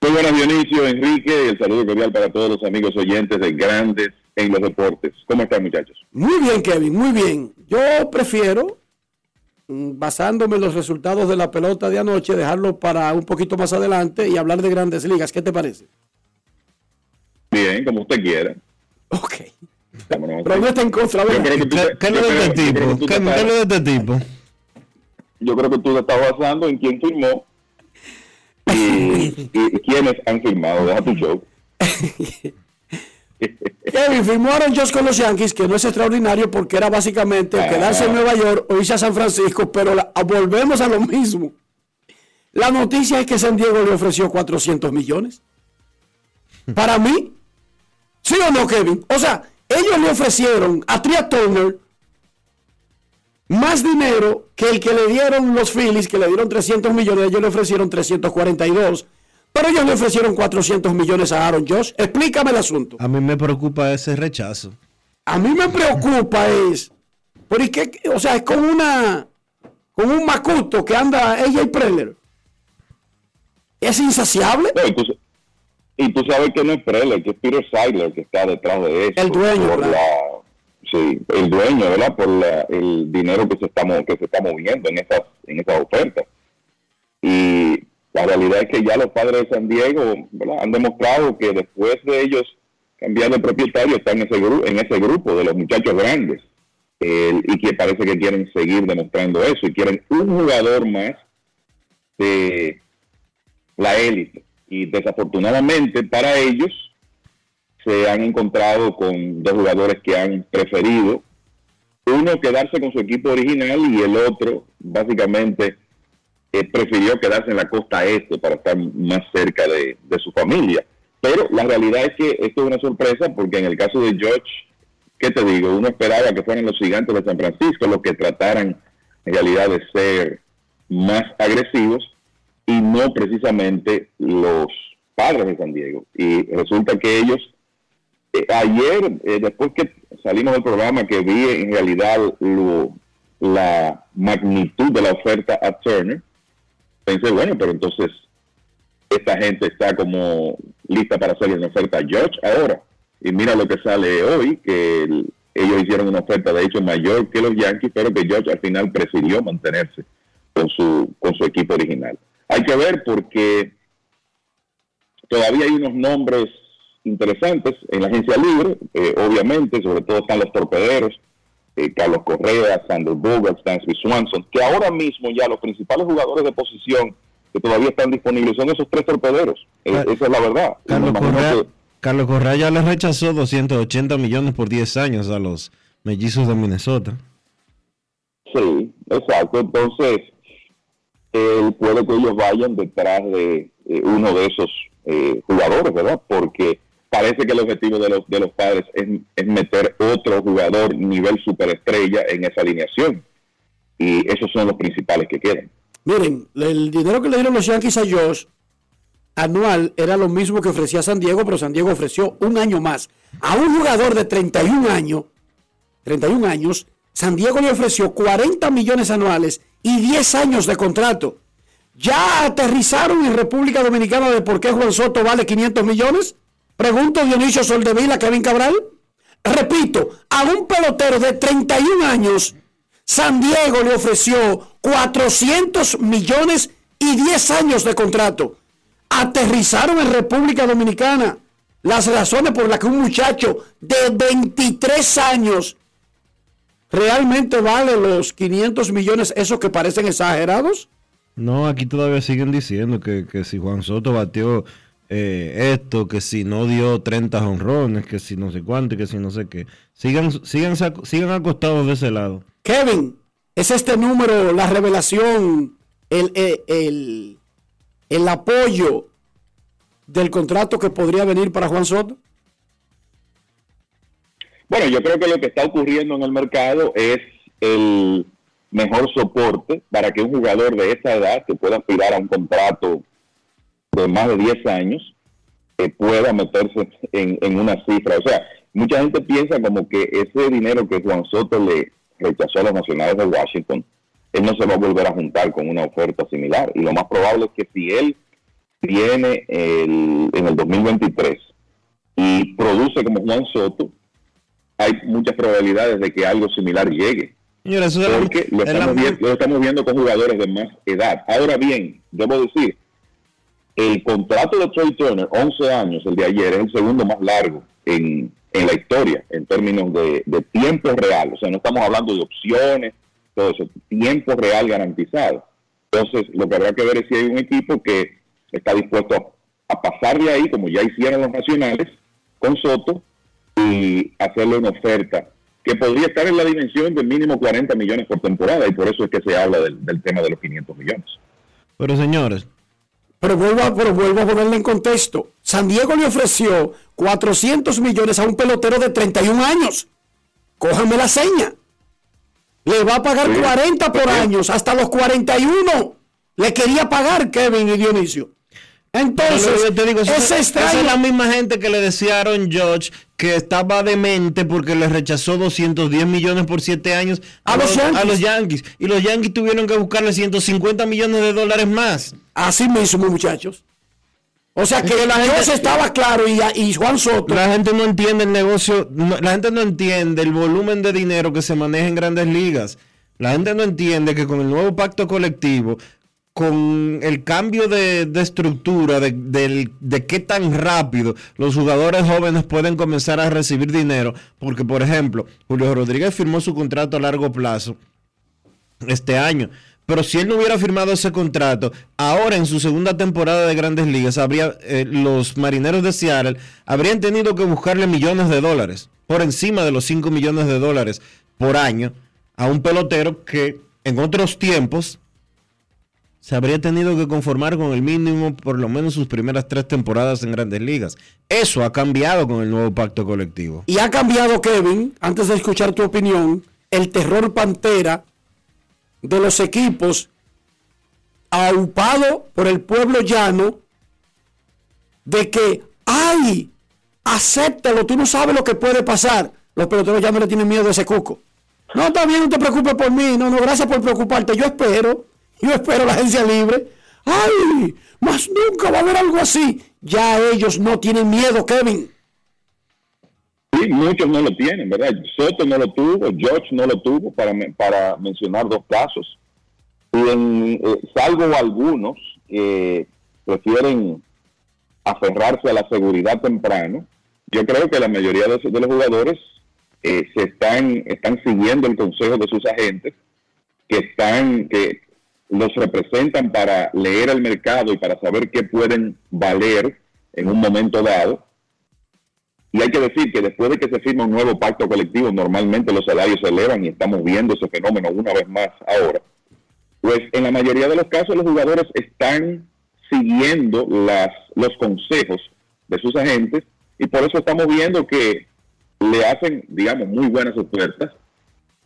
Muy buenas Dionisio, Enrique, y el saludo cordial para todos los amigos oyentes de Grandes en los Deportes. ¿Cómo están muchachos? Muy bien, Kevin, muy bien. Yo prefiero, mm, basándome en los resultados de la pelota de anoche, dejarlo para un poquito más adelante y hablar de grandes ligas. ¿Qué te parece? Bien, como usted quiera. Ok. Vámonos. Pero no está en contra, Yo ¿verdad? creo que tú te- ¿Qué es de este tipo? ¿Qué qué es de este tipo? Yo creo que tú te estás basando en quién firmó y, y quiénes han firmado. Deja tu show. Kevin firmó Aaron Josh con los Yankees, que no es extraordinario porque era básicamente Ah. quedarse en Nueva York o irse a San Francisco, pero la- volvemos a lo mismo. La noticia es que San Diego le ofreció 400 millones. Para mí, ¿sí o no, Kevin? O sea, ellos le ofrecieron a Tria Turner más dinero que el que le dieron los Phillies, que le dieron 300 millones, ellos le ofrecieron 342, pero ellos le ofrecieron 400 millones a Aaron Josh. Explícame el asunto. A mí me preocupa ese rechazo. A mí me preocupa es, pero ¿y qué? O sea, es con una, con un macuto que anda ella y Preller. Es insaciable. No, y, tú, y tú sabes que no es Preller, que es Peter Seidler que está detrás de eso. El dueño, por claro. la- sí, el dueño, ¿verdad? Por la- el dinero que se está, que se está moviendo en esas, en esas ofertas. Y la realidad es que ya los padres de San Diego han demostrado que después de ellos cambiar de propietario están en ese, gru- en ese grupo de los muchachos grandes. El- y que parece que quieren seguir demostrando eso y quieren un jugador más de la élite. Y desafortunadamente para ellos se han encontrado con dos jugadores que han preferido uno quedarse con su equipo original y el otro básicamente eh, prefirió quedarse en la costa este para estar más cerca de, de su familia. Pero la realidad es que esto es una sorpresa porque en el caso de George, ¿qué te digo? Uno esperaba que fueran los gigantes de San Francisco los que trataran en realidad de ser más agresivos y no precisamente los padres de San Diego. Y resulta que ellos, eh, ayer, eh, después que salimos del programa, que vi en realidad lo- la magnitud de la oferta a Turner, pensé, bueno, pero entonces esta gente está como lista para hacerle una oferta a George ahora. Y mira lo que sale hoy, que el- ellos hicieron una oferta de hecho mayor que los Yankees, pero que George al final prefirió mantenerse con su, con su equipo original. Hay que ver porque todavía hay unos nombres interesantes en la agencia libre, eh, obviamente, sobre todo están los torpederos, eh, Carlos Correa, Sander Bogart, Stansby Swanson, que ahora mismo ya los principales jugadores de posición que todavía están disponibles son esos tres torpederos. Eh, Ah, esa es la verdad. Carlos Correa, que- Carlos Correa ya le rechazó 280 millones por 10 años a los mellizos de Minnesota. Sí, exacto. Entonces, eh, puede que ellos vayan detrás de eh, uno de esos eh, jugadores, ¿verdad? Porque parece que el objetivo de los, de los padres es, es meter otro jugador nivel superestrella en esa alineación. Y esos son los principales que quedan. Miren, el dinero que le dieron los Yankees a Josh anual era lo mismo que ofrecía San Diego, pero San Diego ofreció un año más. A un jugador de 31 años, 31 años, San Diego le ofreció 40 millones anuales y 10 años de contrato. ¿Ya aterrizaron en República Dominicana de por qué Juan Soto vale 500 millones? Pregunto Dionisio Soldevila, Kevin Cabral. Repito, a un pelotero de 31 años, San Diego le ofreció 400 millones y 10 años de contrato. Aterrizaron en República Dominicana las razones por las que un muchacho de 23 años realmente vale los 500 millones, esos que parecen exagerados. No, aquí todavía siguen diciendo que, que si Juan Soto batió eh, esto, que si no dio 30 honrones, que si no sé cuánto, que si no sé qué. Sigan, sigan, sigan acostados de ese lado. Kevin, ¿es este número la revelación, el, el, el, el apoyo del contrato que podría venir para Juan Soto? Bueno, yo creo que lo que está ocurriendo en el mercado es el mejor soporte para que un jugador de esa edad que pueda aspirar a un contrato de más de 10 años que pueda meterse en, una cifra. O sea, mucha gente piensa como que ese dinero que Juan Soto le rechazó a los nacionales de Washington, él no se va a volver a juntar con una oferta similar. Y lo más probable es que si él viene el, en el 2023 y produce como Juan Soto, hay muchas probabilidades de que algo similar llegue. porque lo estamos, viendo, lo estamos, viendo, con jugadores de más edad. Ahora bien, debo decir, el contrato de Trey Turner, 11 años, el de ayer, es el segundo más largo en, en la historia, en términos de, tiempo real. O sea, no estamos hablando de opciones, todo eso, tiempo real garantizado. Entonces, lo que habrá que ver es si hay un equipo que está dispuesto a pasar de ahí, como ya hicieron los nacionales, con Soto, y hacerle una oferta que podría estar en la dimensión de mínimo 40 millones por temporada y por eso es que se habla del, tema de los 500 millones. Pero señores. Pero vuelvo, a, pero vuelvo a ponerle en contexto. San Diego le ofreció 400 millones a un pelotero de 31 años. Cójame la seña. Le va a pagar 40 por años hasta los 41. Le quería pagar Kevin y Dionisio. Entonces, te digo, esa es la misma gente que le decía a Aaron George que estaba demente porque le rechazó 210 millones por 7 años a, los, Yankees. Y los Yankees tuvieron que buscarle 150 millones de dólares más. Así mismo, muchachos. O sea que la gente estaba claro y, y, Juan Soto. La gente no entiende el negocio, la gente no entiende el volumen de dinero que se maneja en grandes ligas. La gente no entiende que con el nuevo pacto colectivo con el cambio de, estructura, de, qué tan rápido los jugadores jóvenes pueden comenzar a recibir dinero, porque por ejemplo, Julio Rodríguez firmó su contrato a largo plazo este año, pero si él no hubiera firmado ese contrato, ahora en su segunda temporada de grandes ligas, habría, eh, los marineros de Seattle habrían tenido que buscarle millones de dólares, por encima de los 5 millones de dólares por año, a un pelotero que en otros tiempos se habría tenido que conformar con el mínimo por lo menos sus primeras tres temporadas en grandes ligas. Eso ha cambiado con el nuevo pacto colectivo. Y ha cambiado, Kevin, antes de escuchar tu opinión, el terror pantera de los equipos aupado por el pueblo llano de que, ay, acéptalo, tú no sabes lo que puede pasar. Los peloteros ya no le tienen miedo a ese cuco. No, está bien, no te preocupes por mí, no, no, gracias por preocuparte, yo espero yo espero la agencia libre. ¡Ay! Más nunca va a haber algo así. Ya ellos no tienen miedo, Kevin. Sí, muchos no lo tienen, ¿verdad? Soto no lo tuvo, George no lo tuvo, para, para mencionar dos casos. Y en, eh, salvo algunos que prefieren aferrarse a la seguridad temprano, yo creo que la mayoría de, los jugadores eh, se están, están siguiendo el consejo de sus agentes, que están, que los representan para leer el mercado y para saber qué pueden valer en un momento dado. Y hay que decir que después de que se firma un nuevo pacto colectivo, normalmente los salarios se elevan y estamos viendo ese fenómeno una vez más ahora. pues en la mayoría de los casos los jugadores están siguiendo las, los consejos de sus agentes y por eso estamos viendo que le hacen, digamos, muy buenas ofertas,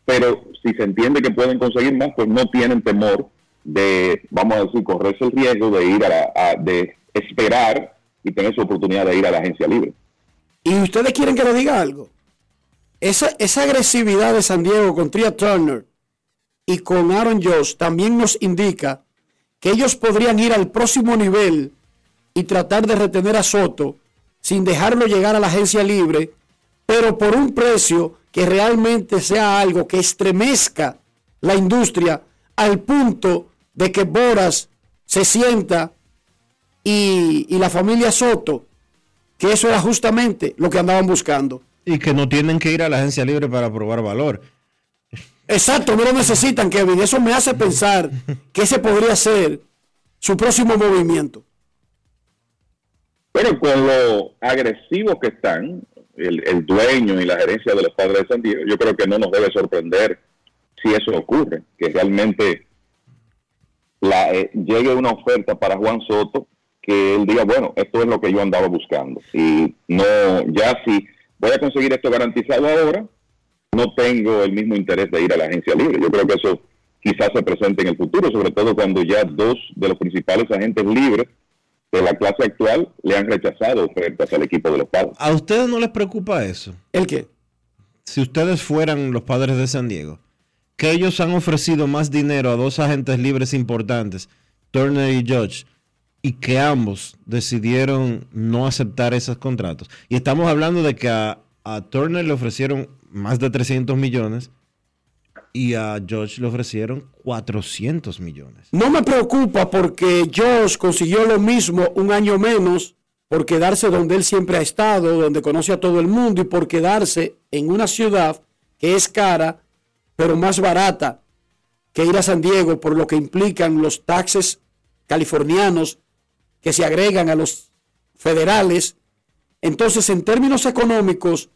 pero si se entiende que pueden conseguir más, pues no tienen temor de, vamos a decir, correrse el riesgo de ir a, de esperar y tener su oportunidad de ir a la agencia libre. ¿Y ustedes quieren que le diga algo? Esa, esa agresividad de San Diego con Tria Turner y con Aaron Josh también nos indica que ellos podrían ir al próximo nivel y tratar de retener a Soto sin dejarlo llegar a la agencia libre, pero por un precio que realmente sea algo que estremezca la industria al punto de que Boras se sienta y, y la familia Soto, que eso era justamente lo que andaban buscando. Y que no tienen que ir a la agencia libre para probar valor. Exacto, no lo necesitan, Kevin. Eso me hace pensar que ese podría ser su próximo movimiento. Pero con lo agresivos que están, el, dueño y la gerencia de los padres de San Diego, yo creo que no nos debe sorprender si eso ocurre, que realmente la, eh, llegue una oferta para Juan Soto que él diga, bueno, esto es lo que yo andaba buscando. Y no, ya si voy a conseguir esto garantizado ahora, no tengo el mismo interés de ir a la agencia libre. Yo creo que eso quizás se presente en el futuro, sobre todo cuando ya dos de los principales agentes libres de la clase actual le han rechazado ofertas al equipo de los padres. ¿A ustedes no les preocupa eso? ¿El qué? Si ustedes fueran los padres de San Diego, que ellos han ofrecido más dinero a dos agentes libres importantes, Turner y Judge, y que ambos decidieron no aceptar esos contratos. Y estamos hablando de que a, a Turner le ofrecieron más de 300 millones y a Josh le ofrecieron 400 millones. No me preocupa porque Josh consiguió lo mismo un año menos por quedarse donde él siempre ha estado, donde conoce a todo el mundo y por quedarse en una ciudad que es cara, pero más barata que ir a San Diego por lo que implican los taxes californianos que se agregan a los federales. Entonces, en términos económicos,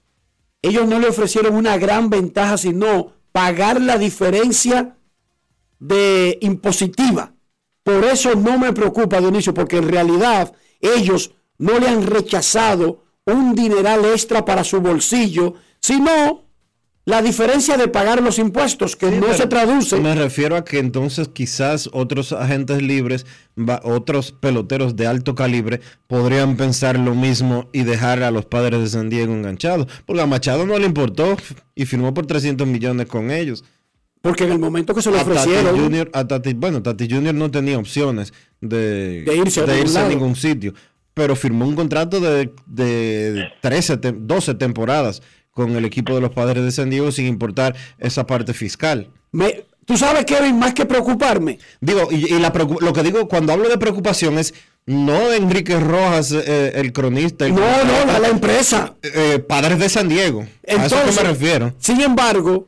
ellos no le ofrecieron una gran ventaja, sino pagar la diferencia de impositiva. Por eso no me preocupa, Dionisio, porque en realidad ellos no le han rechazado un dineral extra para su bolsillo, sino la diferencia de pagar los impuestos, que no se traduce. Me refiero a que entonces quizás otros agentes libres, otros peloteros de alto calibre, podrían pensar lo mismo y dejar a los padres de San Diego enganchados. Porque a Machado no le importó y firmó por 300 millones con ellos. Porque en el momento que se lo ofrecieron. Junior, bueno, Tati Junior no tenía opciones de, irse, a, ningún sitio. Pero firmó un contrato de, de 13, 12 temporadas con el equipo de los padres de San Diego sin importar esa parte fiscal. Me, Tú sabes, Kevin, más que preocuparme. Digo, y, lo que digo cuando hablo de preocupación es no de Enrique Rojas, eh, el cronista. no, no, la empresa. Eh, padres de San Diego. a eso que me refiero. Sin embargo,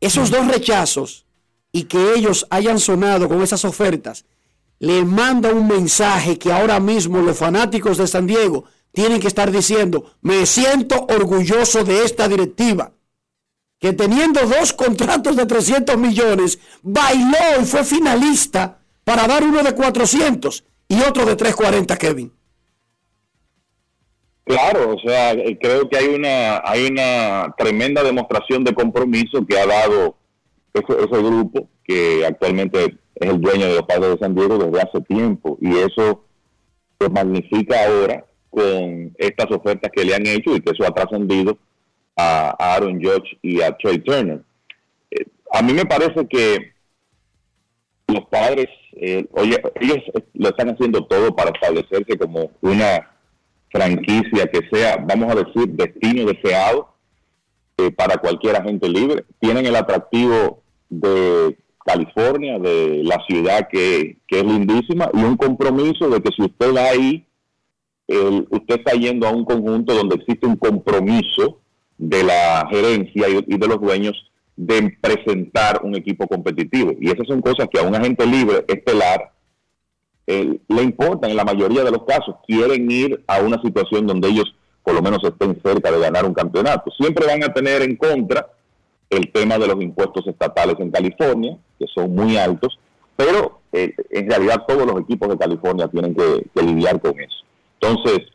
esos dos rechazos y que ellos hayan sonado con esas ofertas, le manda un mensaje que ahora mismo los fanáticos de San Diego tienen que estar diciendo, me siento orgulloso de esta directiva, que teniendo dos contratos de 300 millones, bailó y fue finalista para dar uno de 400 y otro de 340, Kevin. Claro, o sea, eh, creo que hay una, hay una tremenda demostración de compromiso que ha dado ese, ese grupo, que actualmente es el dueño de los padres de San Diego desde hace tiempo, y eso se magnifica ahora con estas ofertas que le han hecho y que eso ha trascendido a, Aaron Judge y a Trey Turner. Eh, a mí me parece que los padres, eh, oye, ellos lo están haciendo todo para establecerse como una franquicia que sea, vamos a decir, destino deseado eh, para cualquier agente libre. Tienen el atractivo de California, de la ciudad que, que es lindísima, y un compromiso de que si usted va ahí, usted está yendo a un conjunto donde existe un compromiso de la gerencia y, de los dueños de presentar un equipo competitivo. Y esas son cosas que a un agente libre estelar le importan en la mayoría de los casos. Quieren ir a una situación donde ellos por lo menos estén cerca de ganar un campeonato. Siempre van a tener en contra el tema de los impuestos estatales en California, que son muy altos, pero eh, en realidad todos los equipos de California tienen que, lidiar con eso. Entonces,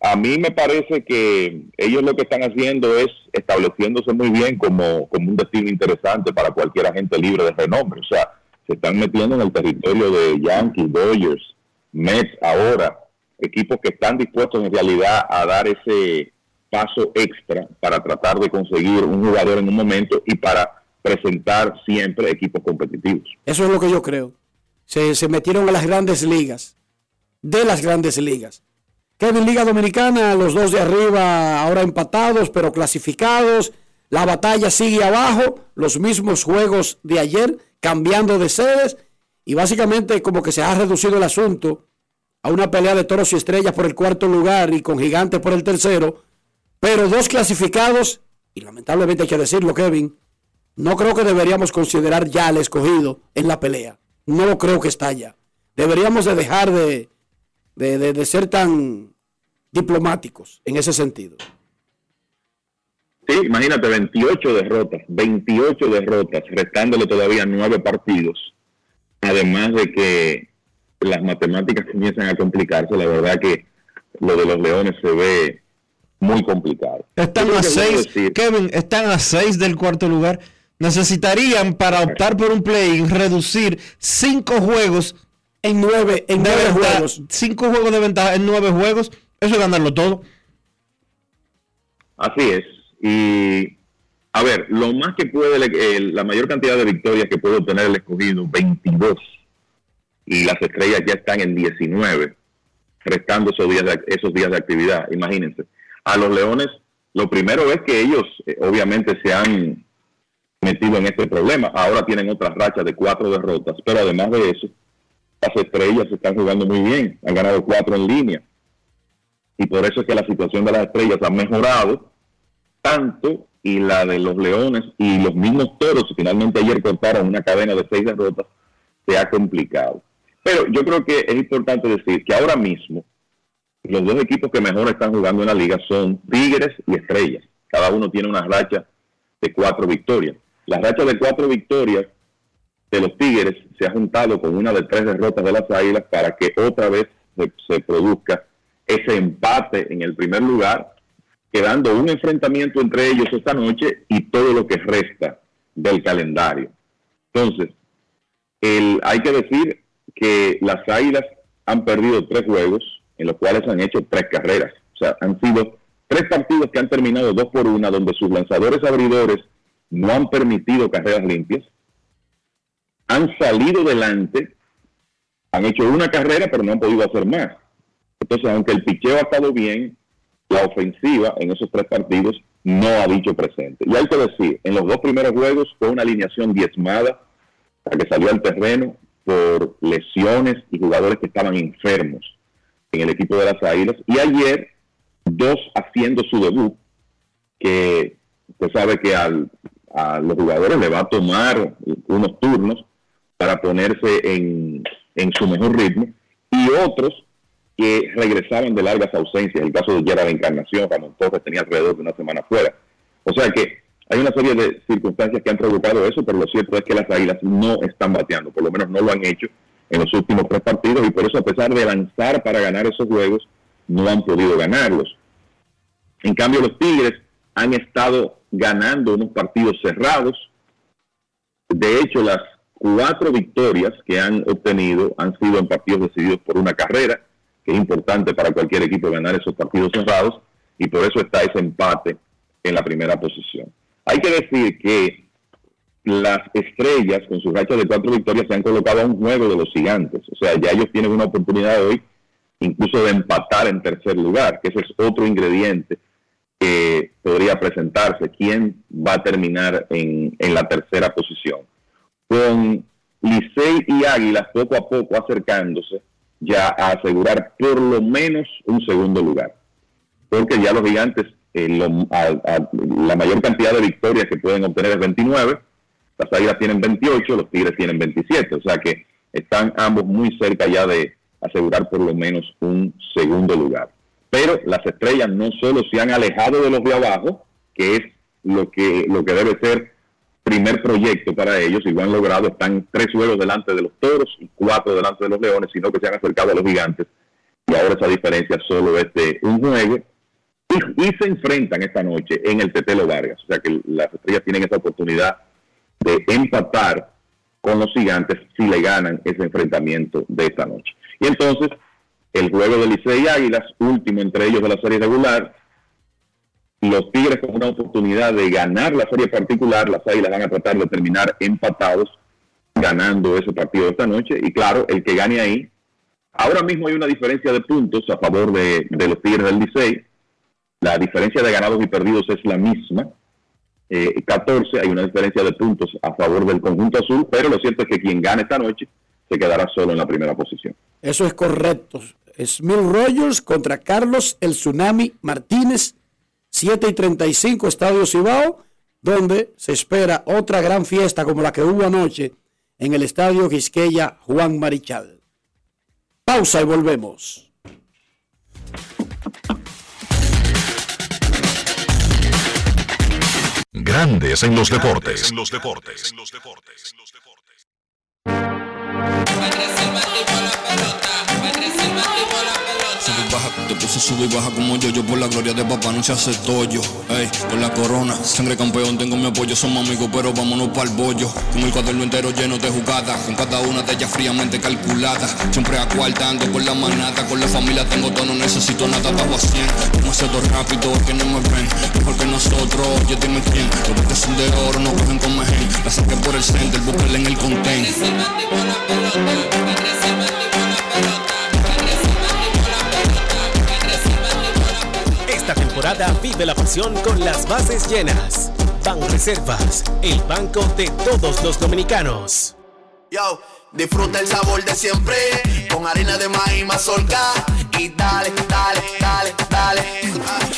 a mí me parece que ellos lo que están haciendo es estableciéndose muy bien como, como un destino interesante para cualquier agente libre de renombre. O sea, se están metiendo en el territorio de Yankees, Dodgers, Mets ahora, equipos que están dispuestos en realidad a dar ese paso extra para tratar de conseguir un jugador en un momento y para presentar siempre equipos competitivos. Eso es lo que yo creo. Se, se metieron a las grandes ligas, de las grandes ligas. Kevin Liga Dominicana, los dos de arriba ahora empatados, pero clasificados. La batalla sigue abajo, los mismos juegos de ayer, cambiando de sedes. Y básicamente como que se ha reducido el asunto a una pelea de toros y estrellas por el cuarto lugar y con gigantes por el tercero. Pero dos clasificados, y lamentablemente hay que decirlo, Kevin, no creo que deberíamos considerar ya al escogido en la pelea. No creo que está ya. Deberíamos de dejar de, de, ser tan diplomáticos en ese sentido. Sí, imagínate, 28 derrotas, 28 derrotas, restándole todavía nueve partidos. Además de que las matemáticas comienzan a complicarse, la verdad que lo de los Leones se ve muy complicado. Están a seis, Kevin, están a seis del cuarto lugar necesitarían para optar por un play reducir cinco juegos en nueve, en nueve juegos. Cinco juegos de ventaja en nueve juegos. Eso es ganarlo todo. Así es. Y a ver, lo más que puede, la mayor cantidad de victorias que puede obtener el escogido, 22. Y las estrellas ya están en 19, restando esos días de, esos días de actividad. Imagínense. A los leones, lo primero es que ellos, eh, obviamente, se han metido en este problema. Ahora tienen otras rachas de cuatro derrotas, pero además de eso, las estrellas están jugando muy bien, han ganado cuatro en línea. Y por eso es que la situación de las estrellas ha mejorado tanto y la de los leones y los mismos toros, finalmente ayer cortaron una cadena de seis derrotas, se ha complicado. Pero yo creo que es importante decir que ahora mismo los dos equipos que mejor están jugando en la liga son Tigres y Estrellas. Cada uno tiene una racha de cuatro victorias. La racha de cuatro victorias de los Tigres se ha juntado con una de tres derrotas de las Águilas para que otra vez se, produzca ese empate en el primer lugar, quedando un enfrentamiento entre ellos esta noche y todo lo que resta del calendario. Entonces, el, hay que decir que las Águilas han perdido tres juegos en los cuales han hecho tres carreras. O sea, han sido tres partidos que han terminado dos por una, donde sus lanzadores abridores no han permitido carreras limpias, han salido delante, han hecho una carrera, pero no han podido hacer más. Entonces, aunque el picheo ha estado bien, la ofensiva en esos tres partidos no ha dicho presente. Y hay que decir, en los dos primeros juegos fue una alineación diezmada, la que salió al terreno por lesiones y jugadores que estaban enfermos en el equipo de las Águilas. Y ayer, dos haciendo su debut, que usted sabe que al a los jugadores le va a tomar unos turnos para ponerse en, su mejor ritmo y otros que regresaban de largas ausencias. El caso de Gerard Encarnación, Ramón Torres tenía alrededor de una semana fuera. O sea que hay una serie de circunstancias que han provocado eso, pero lo cierto es que las Águilas no están bateando, por lo menos no lo han hecho en los últimos tres partidos y por eso a pesar de lanzar para ganar esos juegos, no han podido ganarlos. En cambio, los Tigres han estado ganando unos partidos cerrados. De hecho, las cuatro victorias que han obtenido han sido en partidos decididos por una carrera, que es importante para cualquier equipo ganar esos partidos cerrados, y por eso está ese empate en la primera posición. Hay que decir que las estrellas, con su racha de cuatro victorias, se han colocado a un juego de los gigantes. O sea, ya ellos tienen una oportunidad hoy incluso de empatar en tercer lugar, que ese es otro ingrediente que podría presentarse, quién va a terminar en, la tercera posición. Con Licey y Águilas poco a poco acercándose ya a asegurar por lo menos un segundo lugar. Porque ya los gigantes, eh, la mayor cantidad de victorias que pueden obtener es 29, las Águilas tienen 28, los Tigres tienen 27, o sea que están ambos muy cerca ya de asegurar por lo menos un segundo lugar. Pero las estrellas no solo se han alejado de los de abajo, que es lo que, lo que debe ser primer proyecto para ellos y lo han logrado. Están tres juegos delante de los toros y cuatro delante de los leones, sino que se han acercado a los gigantes. Y ahora esa diferencia solo es de un juego. Y, se enfrentan esta noche en el Tetelo Vargas. O sea que las estrellas tienen esa oportunidad de empatar con los gigantes si le ganan ese enfrentamiento de esta noche. Y entonces, el juego de Licey y Águilas, último entre ellos de la serie regular, los Tigres con una oportunidad de ganar la serie particular, las Águilas van a tratar de terminar empatados, ganando ese partido esta noche. Y claro, el que gane ahí, ahora mismo hay una diferencia de puntos a favor de, los Tigres del Licey. La diferencia de ganados y perdidos es la misma. 14, eh, hay una diferencia de puntos a favor del conjunto azul, pero lo cierto es que quien gane esta noche se quedará solo en la primera posición. Eso es correcto. Mil Rogers contra Carlos el Tsunami Martínez, 7 y 35 Estadio Cibao, donde se espera otra gran fiesta como la que hubo anoche en el Estadio Quisqueya Juan Marichal. Pausa y volvemos. Grandes en los deportes. Te puse sube y baja como yo, yo por la gloria de papá no se hace tollo. Ey, con la corona, sangre campeón, tengo mi apoyo, somos amigos, pero vámonos para el bollo. Con el cuaderno entero lleno de jugadas, con cada una de ellas fríamente calculada. Siempre acuartando con la manata, con la familia tengo todo, no necesito nada, bajo a 100. Como todo rápido, que no me ven, mejor que nosotros, oye dime quién. Los que son de oro, no cogen con mejen. La saqué por el center, búsquenle en el content. Temporada vive la pasión con las bases llenas. Ban Reservas, el banco de todos los dominicanos. Yo, disfruta el sabor de siempre, con harina de maíz mazorca y dale, dale, dale, dale.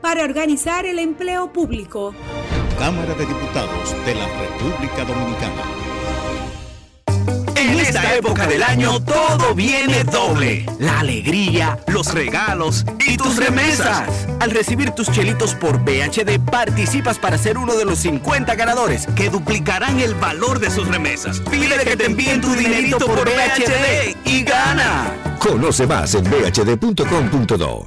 para organizar el empleo público. Cámara de Diputados de la República Dominicana. En esta época del año todo viene doble. La alegría, los regalos y tus remesas. Al recibir tus chelitos por BHD participas para ser uno de los 50 ganadores que duplicarán el valor de sus remesas. Pide que te envíen tu dinerito por BHD y gana. Conoce más en bhd.com.do.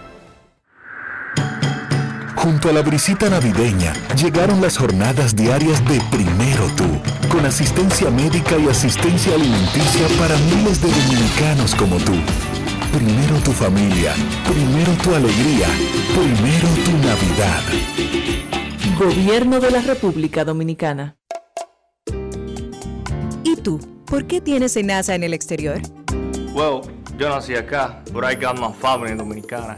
Junto a la brisita navideña llegaron las jornadas diarias de Primero Tú, con asistencia médica y asistencia alimenticia para miles de dominicanos como tú. Primero tu familia, primero tu alegría, primero tu Navidad. Gobierno de la República Dominicana. ¿Y tú? ¿Por qué tienes enaza en el exterior? Well, yo nací acá, but I got my family dominicana.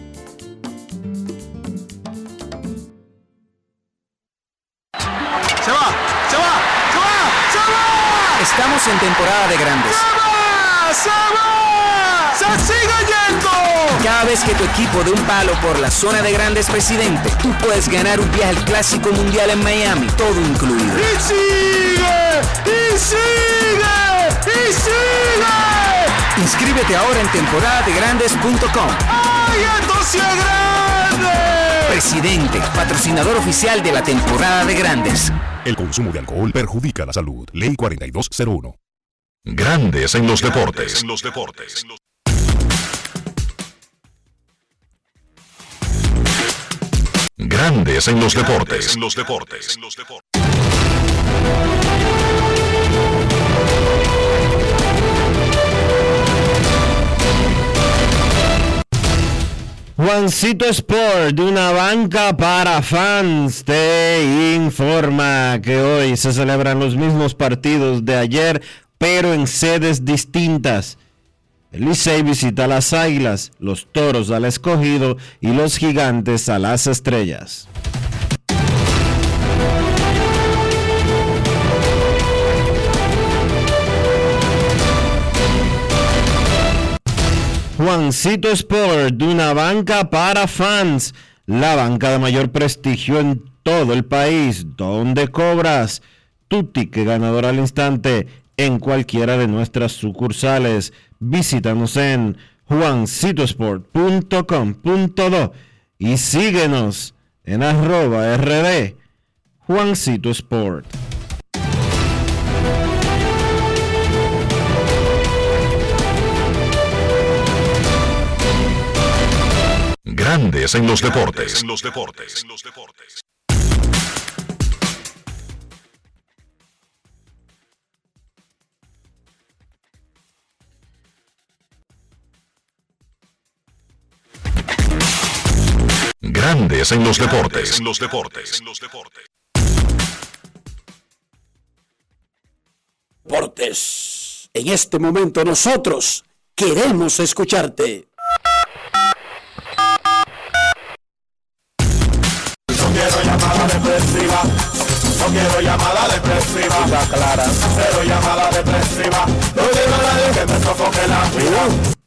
tu equipo de un palo por la zona de grandes presidente, tú puedes ganar un viaje al Clásico Mundial en Miami, todo incluido. ¡Y sigue! ¡Y sigue! ¡Y sigue! Inscríbete ahora en temporadadegrandes.com. ¡Ay, esto sí es grande! Presidente, patrocinador oficial de la temporada de grandes. El consumo de alcohol perjudica la salud. Ley 4201. Grandes en los deportes. los deportes. Grandes en los deportes. los deportes. Juancito Sport, de una banca para fans, te informa que hoy se celebran los mismos partidos de ayer, pero en sedes distintas. El visita a las Águilas, los Toros al Escogido y los Gigantes a las Estrellas. Juancito Sport, de una banca para fans, la banca de mayor prestigio en todo el país, donde cobras tu ticket ganador al instante en cualquiera de nuestras sucursales. Visítanos en juancitosport.com.do y síguenos en arroba rd Juancito Sport. Grandes en los deportes. los deportes. Grandes en los deportes. los deportes. Deportes. En este momento nosotros queremos escucharte. No quiero llamada depresiva. No quiero llamada depresiva. clara. Cero llamada depresiva. No quiero nadie que me sofoque la vida.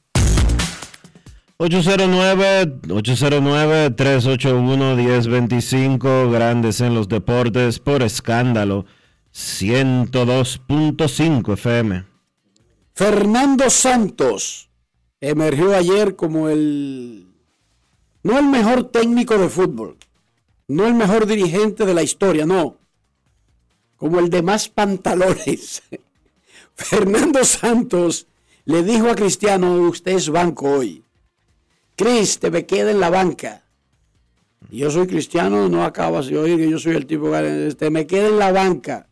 809-381-1025, grandes en los deportes, por escándalo, 102.5 FM. Fernando Santos emergió ayer como el, no el mejor técnico de fútbol, no el mejor dirigente de la historia, no, como el de más pantalones. Fernando Santos le dijo a Cristiano, usted es banco hoy. Cris, te me queda en la banca. Y yo soy cristiano, no acabas de oír que yo soy el tipo que te me queda en la banca.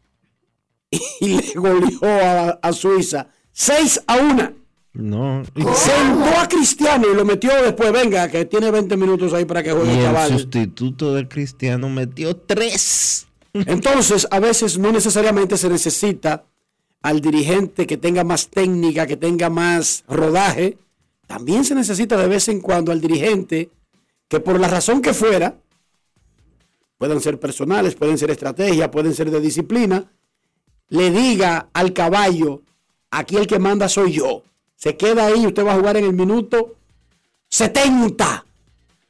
Y le goleó a, a Suiza 6 a 1. No. Sentó a Cristiano y lo metió después. Venga, que tiene 20 minutos ahí para que juegue Y el chaval. sustituto del Cristiano metió tres. Entonces, a veces no necesariamente se necesita al dirigente que tenga más técnica, que tenga más rodaje. También se necesita de vez en cuando al dirigente que por la razón que fuera, pueden ser personales, pueden ser estrategias, pueden ser de disciplina, le diga al caballo, aquí el que manda soy yo. Se queda ahí y usted va a jugar en el minuto 70.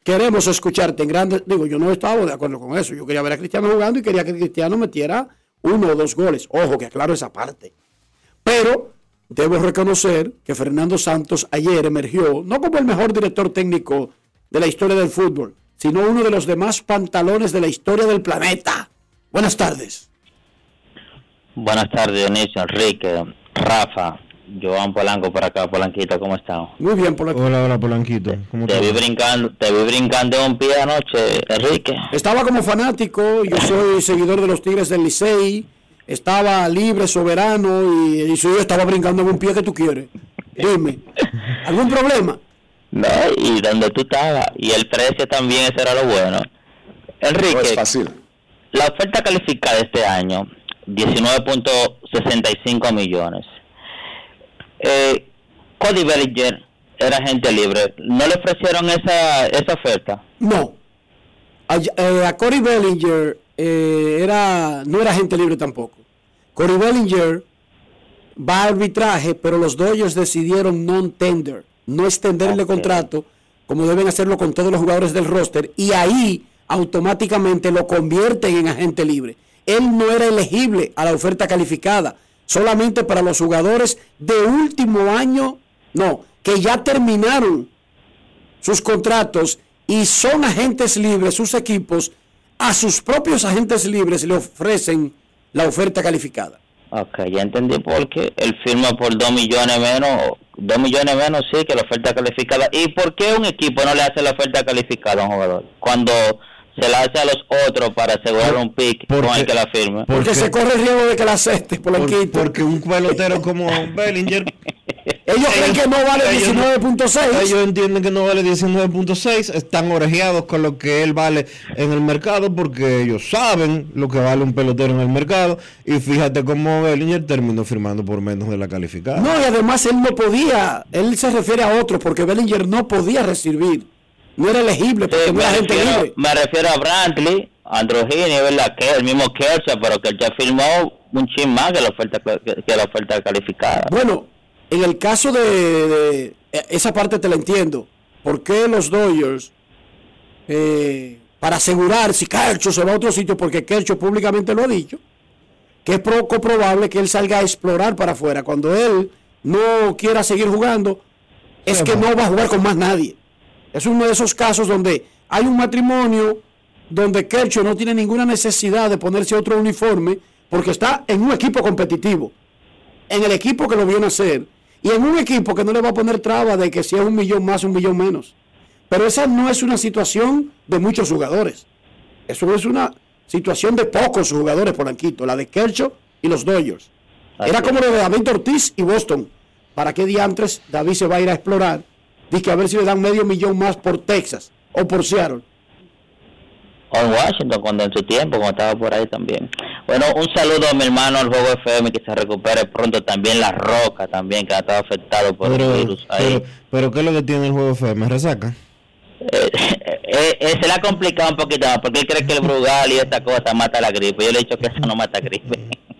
Queremos escucharte en grandes. Digo, yo no estaba de acuerdo con eso. Yo quería ver a Cristiano jugando y quería que Cristiano metiera uno o dos goles. Ojo, que aclaro esa parte. Pero debo reconocer que Fernando Santos ayer emergió, no como el mejor director técnico de la historia del fútbol, sino uno de los demás pantalones de la historia del planeta. Buenas tardes. Buenas tardes, Dionisio, Enrique, Rafa, Joan Polanco por acá, Polanquito, ¿cómo están? Muy bien, Polanquito. Hola, hola, Polanquito. ¿Cómo Te vi brincando, te vi brincando un pie anoche, Enrique. Estaba como fanático, yo soy seguidor de los Tigres del Licey, estaba libre, soberano y, y yo estaba brincando en un pie que tú quieres. Dime, ¿algún problema? No, y donde tú estabas, y el precio también, eso era lo bueno. Enrique, No es fácil. la oferta calificada este año, 19.65 millones. Eh, Cody Bellinger era agente libre. ¿No le ofrecieron esa, esa oferta? No. A, eh, a Cory Bellinger eh, era, no era gente libre tampoco. Cory Bellinger va a arbitraje, pero los Dodgers decidieron non-tender, no extenderle contrato, como deben hacerlo con todos los jugadores del roster, y ahí automáticamente lo convierten en agente libre. Él no era elegible a la oferta calificada, solamente para los jugadores de último año, no, que ya terminaron sus contratos y son agentes libres, sus equipos, a sus propios agentes libres le ofrecen la oferta calificada. Ok, ya entendí por qué. Él firma por 2 millones menos, 2 millones menos, sí, que la oferta calificada. ¿Y por qué un equipo no le hace la oferta calificada a un jugador? Cuando se la hace a los otros para asegurar un pick con el que la firme. Porque se corre el riesgo de que la acepte, Polanquito. Porque un pelotero como Bellinger. Ellos creen que no vale ellos- 19.6. Ellos entienden que no vale 19.6. Están orejeados con lo que él vale en el mercado porque ellos saben lo que vale un pelotero en el mercado. Y fíjate cómo Bellinger terminó firmando por menos de la calificada. No, y además él no podía, él se refiere a otro, porque Bellinger no podía recibir. No era elegible porque no era gente refiero, libre. me refiero a Brantley, Androgini, ¿verdad? Que el mismo Kershaw, pero que ya firmó un chin más que la oferta, que la oferta calificada. Bueno, en el caso de, de- eh, esa parte te la entiendo. ¿Por qué los Dodgers, eh, para asegurar si Kershaw se va a otro sitio, porque Kershaw públicamente lo ha dicho, que es poco probable que él salga a explorar para afuera. Cuando él no quiera seguir jugando, es que no va a jugar con más nadie. Es uno de esos casos donde hay un matrimonio donde Kershaw no tiene ninguna necesidad de ponerse otro uniforme porque está en un equipo competitivo, en el equipo que lo vio nacer y en un equipo que no le va a poner traba de que si es un millón más, un millón menos. Pero esa no es una situación de muchos jugadores. Eso es una situación de pocos jugadores, Polanquito, la de Kershaw y los Dodgers. Era como lo de David Ortiz y Boston. ¿Para qué diantres David se va a ir a explorar? Dice que a ver si le dan medio millón más por Texas o por Seattle. O en Washington, cuando en su tiempo, cuando estaba por ahí también. Bueno, un saludo a mi hermano, al Juego FM, que se recupere pronto. También La Roca, también, que ha estado afectado por Pero, el virus ahí. pero, pero ¿qué es lo que tiene el juego FM? ¿Resaca? Eh, eh, eh, se le ha complicado un poquito más, porque él cree que el Brugal y esta cosa mata la gripe. Yo le he dicho que eso no mata gripe.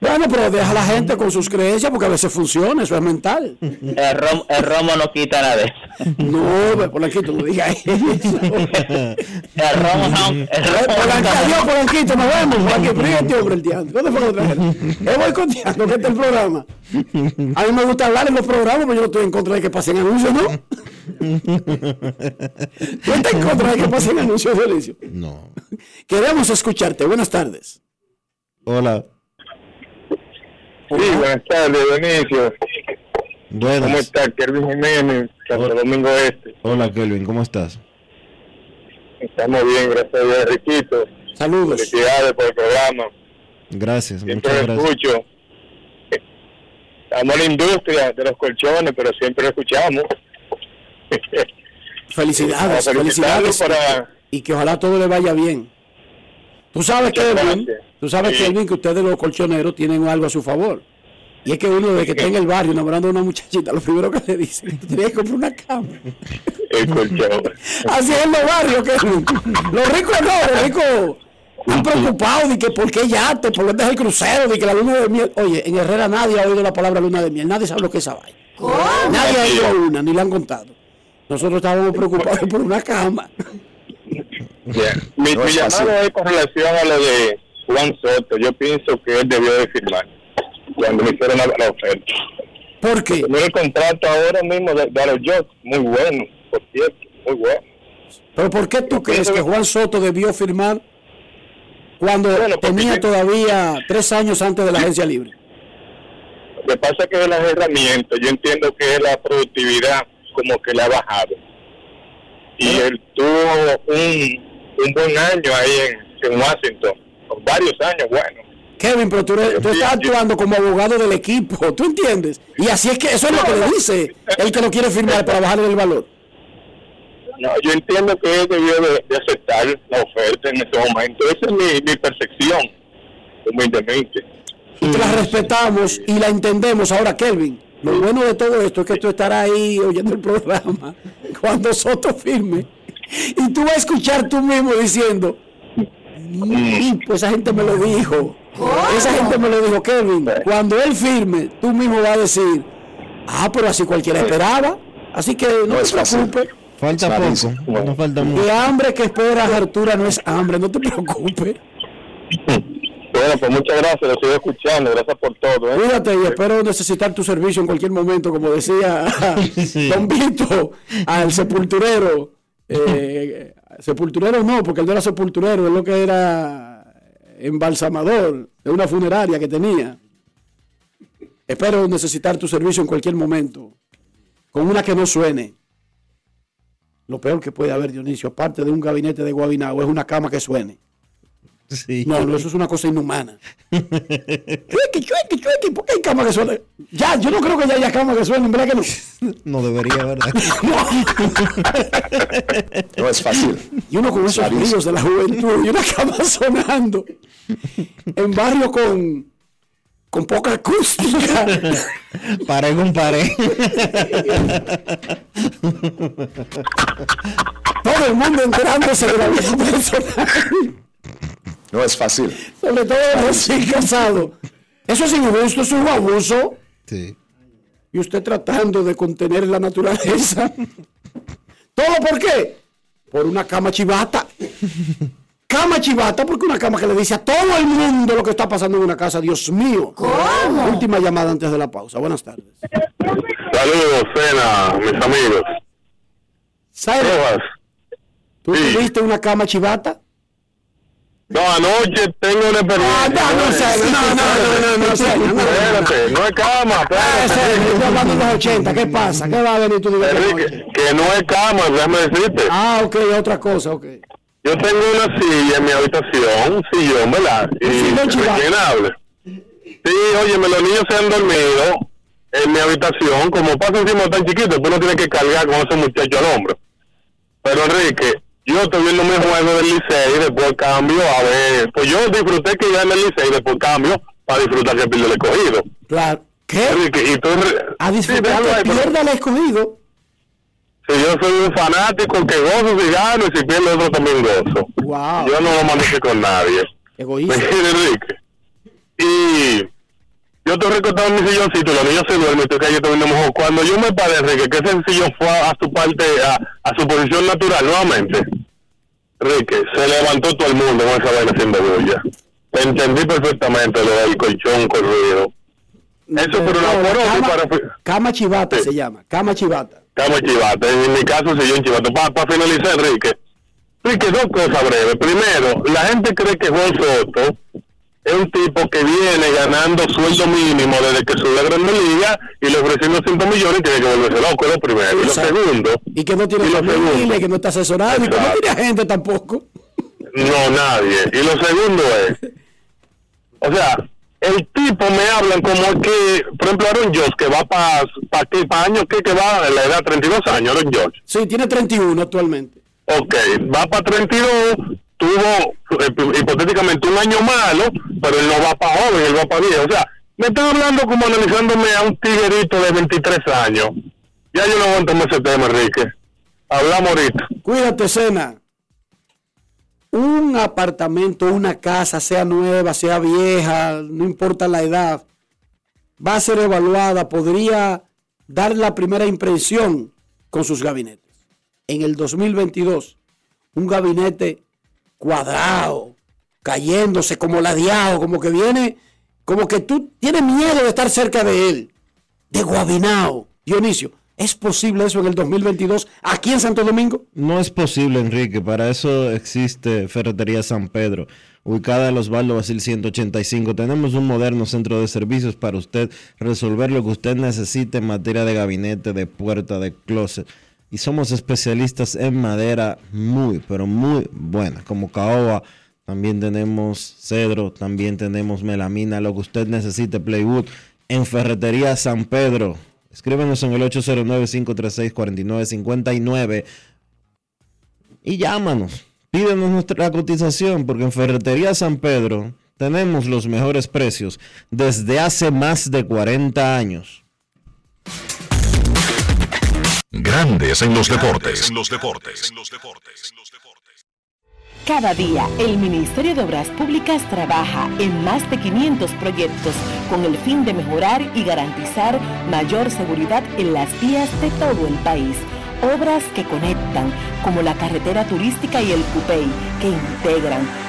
Bueno, pero deja a la gente con sus creencias porque a veces funciona, eso es mental. El, rom- el romo no quita nada de eso. No, ve, Polanquito, no diga eso. El romo no. El romo Polanquito, adiós, Polanquito, nos vemos. Polanquito, pero ¿y este hombre el diablo? ¿Dónde fue que lo trajeron? Es voy contiendo que este es el programa. A mí me gusta hablar en los programas, pero yo no estoy en contra de que pasen anuncios, ¿no? ¿Tú estás en contra de que pasen anuncios, Felicio? No. Queremos escucharte. Buenas tardes. Hola. Sí, buenas tardes, Dionisio. Buenas. ¿Cómo está Kelvin Jiménez, Santo Domingo Este? Hola, Kelvin, ¿cómo estás? Estamos bien, gracias a Dios, Riquito. Saludos. Felicidades por el programa. Gracias, Siempre muchas lo gracias. escucho. Estamos en la industria de los colchones, pero siempre lo escuchamos. Felicidades, felicidades. para- Y que ojalá todo le vaya bien. Tú sabes, gracias. tú sabes, Sí. Kelvin, que ustedes los colchoneros tienen algo a su favor. Y es que uno de que está en el barrio enamorando a una muchachita, lo primero que le dice, tienes que comprar una cama. El colchón. Así es en los barrios, Kelvin. Los ricos no, los ricos Han preocupado de que por qué yate, por qué es el crucero, de que la luna de miel. Oye, en Herrera nadie ha oído la palabra luna de miel, nadie sabe lo que es esa vaina. Nadie ha ido a una, ni le han contado. Nosotros estábamos preocupados por una cama. Mi, No mi es llamado es con relación a lo de Juan Soto. Yo pienso que él debió de firmar cuando le hicieron la, oferta. ¿Por qué? Mira el contrato ahora mismo de, de los Jets, muy bueno, por cierto, muy bueno. Pero ¿por qué tú crees que Juan Soto debió firmar cuando tenía todavía tres años antes de la agencia libre? Lo que pasa es que las herramientas, yo entiendo que la productividad como que le ha bajado. Y él tuvo un, un buen año ahí en, en Washington, varios años, bueno. Kevin, pero tú, estás actuando como abogado del equipo, ¿tú entiendes? Y así es que eso es lo que le dice el que lo quiere firmar para bajarle el valor. No, yo entiendo que él debió de, de aceptar la oferta en ese momento. Esa es mi, mi percepción, humildemente. Y te la respetamos y la entendemos. Ahora, Kelvin, lo bueno de todo esto es que tú estarás ahí oyendo el programa cuando Soto firme y tú vas a escuchar tú mismo diciendo, "Mm, pues esa gente me lo dijo. Esa gente me lo dijo, Kelvin. Cuando él firme, tú mismo vas a decir, ah, pero así cualquiera esperaba. Así que no, te preocupes. Falta poco, no falta mucho. De hambre que esperas, Artura, no es hambre, no te preocupes. Bueno, pues muchas gracias, lo sigo escuchando, gracias por todo. ¿eh? Cuídate y espero necesitar tu servicio en cualquier momento, como decía Don Vito al sepulturero. Eh, sepulturero no, porque él no era sepulturero, él lo que era embalsamador de una funeraria que tenía. Espero necesitar tu servicio en cualquier momento, con una que no suene. Lo peor que puede haber, Dionisio, aparte de un gabinete de Guabinao, es una cama que suene. No, no, eso es una cosa inhumana. Chuequi, chuequi, chuequi, ¿por qué hay cama que suene? Ya, yo no creo que ya haya cama que suene, ¿verdad que no? No debería, ¿verdad? No es fácil. Y uno con esos brillos de la juventud y una cama sonando en barrio con, con poca acústica. Paré con pared. Todo el mundo enterándose de la vida personal. No es fácil. Sobre todo recién casados. Eso es injusto, eso es un abuso. Sí. Y usted tratando de contener la naturaleza. ¿Todo por qué? Por una cama chivata. Cama chivata, porque una cama que le dice a todo el mundo lo que está pasando en una casa. Dios mío. Última llamada antes de la pausa. Buenas tardes. Saludos, Cena, mis amigos. ¿Sabes? ¿Tú Sí. tuviste una cama chivata? No, anoche tengo una experiencia. no, no, no, no, no, no, no, no, no. Espérate, no es cama, Ah, espérate. Estoy hablando de los 80. ¿Qué pasa? ¿Qué va a venir tú? Enrique, que no es cama, déjame decirte. Ah, ok, otra cosa, ok. Yo tengo una silla en mi habitación, un sillón, ¿verdad? Y rellenable. Sí, óyeme, los niños se han dormido en mi habitación, como pasa encima tan chiquito, tú no tienes que cargar con ese muchacho al hombro. Pero Enrique, yo estoy viendo mi juego del Licey, después cambio, a ver, pues yo disfruté que ya en el Licey, después cambio, para disfrutar que pierde el escogido. Claro. ¿Qué? Enrique, y tú... A disfrutar ahí, pero- pierda el escogido. Si yo soy un fanático que gozo si gano y si pierde otro también gozo. Wow. Yo no lo manejo con nadie. Egoísta. Enrique. Y yo te he recortado mi silloncito, los niños se duermen, estoy cayendo viendo mejor. Cuando yo me Enrique, que ese sillón fue a, a su parte, a, a su posición natural nuevamente. Enrique, se levantó todo el mundo con esa vaina haciendo bulla. Entendí perfectamente lo del colchón con ruido. Eso por una cama, para cama chivata se llama. Cama chivata. Cama chivata, en mi caso sillón chivato. Para finalizar, Enrique. Enrique, dos cosas breves. Primero, la gente cree que Juan Soto es un tipo que viene ganando sueldo mínimo desde que subió a Grande Liga y le ofreciendo 5 millones y tiene que volverse loco, lo primero. Y lo segundo, Y que no tiene familia, que no está asesorado, y que no tiene gente tampoco. no nadie. Y lo segundo es, o sea, el tipo me hablan como que, por ejemplo, Aaron Josh, que va para pa, qué, pa años, que, que va a la edad 32 años, Aaron Josh. Sí, tiene 31 actualmente. Ok, va para 32, tuvo eh, hipotéticamente un año malo, pero él no va para joven, él va para viejo. O sea, me estoy hablando como analizándome a un tiguerito de 23 años. Ya yo no aguanto más ese tema, Enrique. Hablamos ahorita. Cuídate, Cena. un apartamento, una casa, sea nueva, sea vieja, no importa la edad, va a ser evaluada, podría dar la primera impresión con sus gabinetes. En el 2022, un gabinete cuadrado, cayéndose como ladeado, como que viene, como que tú tienes miedo de estar cerca de él, de guabinao. Dionisio, ¿es posible eso en el 2022 aquí en Santo Domingo? No es posible, Enrique. Para eso existe Ferretería San Pedro, ubicada en los Osvaldo Basil 185. Tenemos un moderno centro de servicios para usted resolver lo que usted necesite en materia de gabinete, de puerta, de closet. Y somos especialistas en madera muy, pero muy buena, como caoba. También tenemos cedro, también tenemos melamina, lo que usted necesite, Playwood, en Ferretería San Pedro. Escríbenos en el 809-536-4959 y llámanos. Pídenos nuestra cotización porque en Ferretería San Pedro tenemos los mejores precios desde hace más de 40 años. Grandes en los deportes. En los deportes. Cada día, el Ministerio de Obras Públicas trabaja en más de 500 proyectos con el fin de mejorar y garantizar mayor seguridad en las vías de todo el país. Obras que conectan, como la carretera turística y el Cupey, que integran,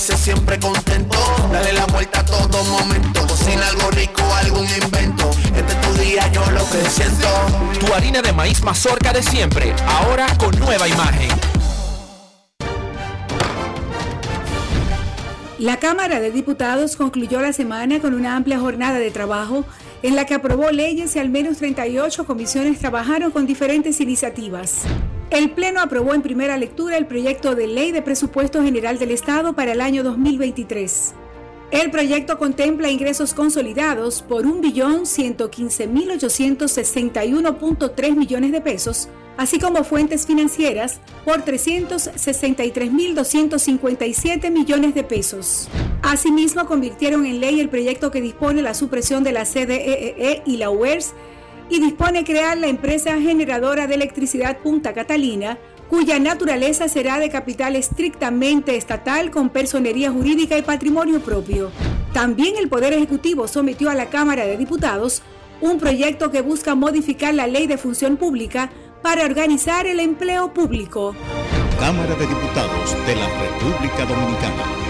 felices, siempre contento. Dale la vuelta a todo momento, cocina algo rico, algún invento. Este es tu día, yo lo que siento. Tu harina de maíz mazorca de siempre, ahora con nueva imagen. La Cámara de Diputados concluyó la semana con una amplia jornada de trabajo en la que aprobó leyes y al menos 38 comisiones trabajaron con diferentes iniciativas. El Pleno aprobó en primera lectura el proyecto de ley de presupuesto general del Estado para el año 2023. El proyecto contempla ingresos consolidados por 1.115.861.3 millones de pesos, así como fuentes financieras por 363.257 millones de pesos. Asimismo, convirtieron en ley el proyecto que dispone la supresión de la CDEE e y la UERS y dispone crear la empresa generadora de electricidad Punta Catalina, cuya naturaleza será de capital estrictamente estatal con personería jurídica y patrimonio propio. También el Poder Ejecutivo sometió a la Cámara de Diputados un proyecto que busca modificar la ley de función pública para organizar el empleo público. Cámara de Diputados de la República Dominicana.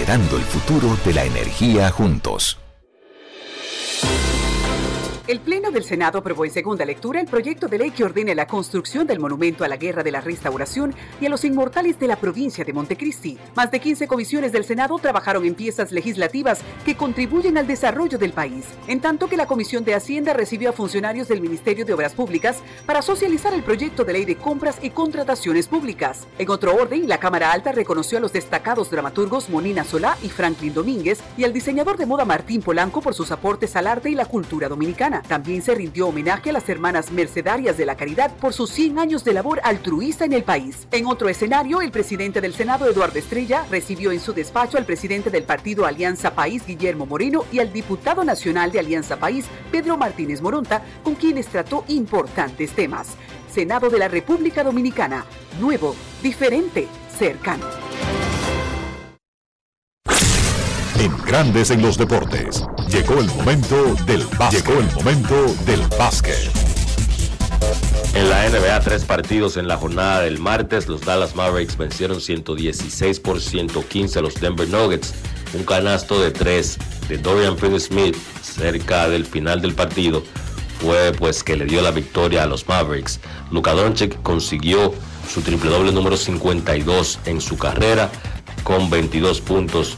el futuro de la energía juntos. El Pleno del Senado aprobó en segunda lectura el proyecto de ley que ordena la construcción del monumento a la Guerra de la Restauración y a los inmortales de la provincia de Montecristi. Más de 15 comisiones del Senado trabajaron en piezas legislativas que contribuyen al desarrollo del país, en tanto que la Comisión de Hacienda recibió a funcionarios del Ministerio de Obras Públicas para socializar el proyecto de ley de compras y contrataciones públicas. En otro orden, la Cámara Alta reconoció a los destacados dramaturgos Monina Solá y Franklin Domínguez y al diseñador de moda Martín Polanco por sus aportes al arte y la cultura dominicana. También se rindió homenaje a las hermanas mercedarias de la caridad por sus 100 años de labor altruista en el país. En otro escenario, el presidente del Senado, Eduardo Estrella, recibió en su despacho al presidente del partido Alianza País, Guillermo Moreno, y al diputado nacional de Alianza País, Pedro Martínez Moronta, con quienes trató importantes temas. Senado de la República Dominicana, nuevo, diferente, cercano. En Grandes en los Deportes. Llegó el momento del básquet. Llegó el momento del básquet. En la NBA, tres partidos en la jornada del martes. Los Dallas Mavericks vencieron 116 por 115 a los Denver Nuggets. Un canasto de tres de Dorian Finney-Smith cerca del final del partido fue pues que le dio la victoria a los Mavericks. Luka Doncic consiguió su triple doble número 52 en su carrera con 22 puntos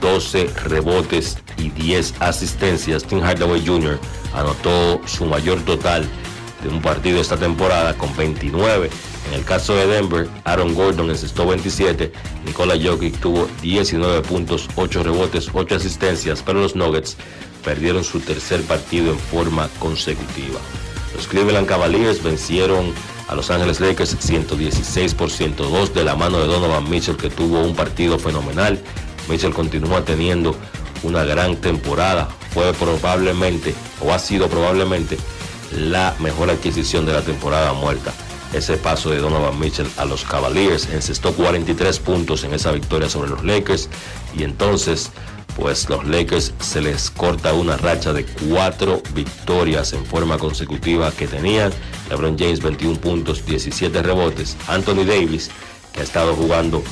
12 rebotes y 10 asistencias. Tim Hardaway Jr. anotó su mayor total de un partido esta temporada con 29. En el caso de Denver, Aaron Gordon encestó 27, Nikola Jokic tuvo 19 puntos, 8 rebotes, 8 asistencias, pero los Nuggets perdieron su tercer partido en forma consecutiva. Los Cleveland Cavaliers vencieron a Los Ángeles Lakers 116 por 102 de la mano de Donovan Mitchell que tuvo un partido fenomenal Mitchell continúa teniendo una gran temporada. Fue probablemente, o ha sido probablemente, la mejor adquisición de la temporada muerta. Ese paso de Donovan Mitchell a los Cavaliers encestó 43 puntos en esa victoria sobre los Lakers y entonces pues los Lakers se les corta una racha de cuatro victorias en forma consecutiva que tenían. LeBron James 21 puntos, 17 rebotes. Anthony Davis, que ha estado jugando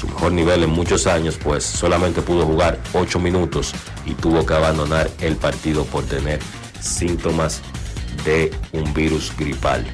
su mejor nivel en muchos años, pues solamente pudo jugar 8 minutos y tuvo que abandonar el partido por tener síntomas de un virus gripal.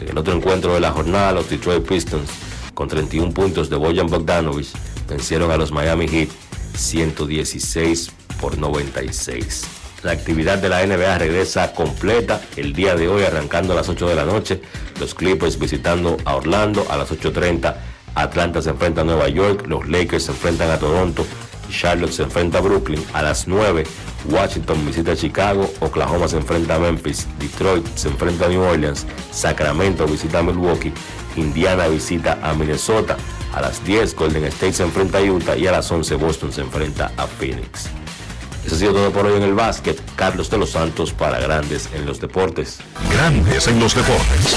En el otro encuentro de la jornada, los Detroit Pistons, con 31 puntos de Bojan Bogdanovich, vencieron a los Miami Heat 116 por 96. La actividad de la NBA regresa completa el día de hoy, arrancando a las 8 de la noche. Los Clippers visitando a Orlando a las 8.30 Atlanta se enfrenta a Nueva York, los Lakers se enfrentan a Toronto, Charlotte se enfrenta a Brooklyn. A las 9, Washington visita a Chicago, Oklahoma se enfrenta a Memphis, Detroit se enfrenta a New Orleans, Sacramento visita a Milwaukee, Indiana visita a Minnesota. A las 10, Golden State se enfrenta a Utah y a las 11, Boston se enfrenta a Phoenix. Eso ha sido todo por hoy en el básquet. Carlos de los Santos para Grandes en los Deportes. Grandes en los Deportes.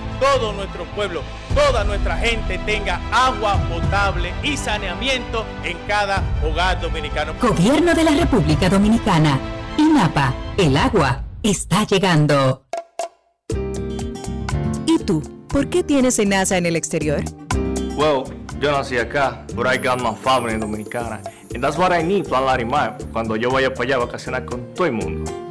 todo nuestro pueblo, toda nuestra gente tenga agua potable y saneamiento en cada hogar dominicano. Gobierno de la República Dominicana. INAPA, el agua está llegando. ¿Y tú? ¿Por qué tienes NASA en el exterior? Well, yo nací acá, but I got my family dominicana. And that's what I need, Plan Larimar, cuando yo vaya para allá a vacacionar con todo el mundo.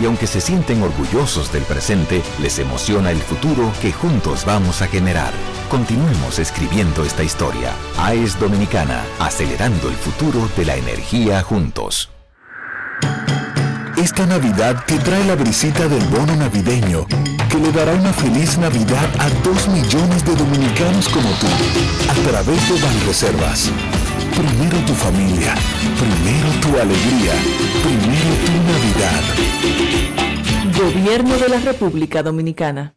Y aunque se sienten orgullosos del presente, les emociona el futuro que juntos vamos a generar. Continuemos escribiendo esta historia. AES Dominicana, acelerando el futuro de la energía juntos. Esta Navidad te trae la brisita del bono navideño, que le dará una feliz Navidad a dos millones de dominicanos como tú, a través de Banreservas. Primero tu familia, primero tu alegría, primero tu Navidad. Gobierno de la República Dominicana.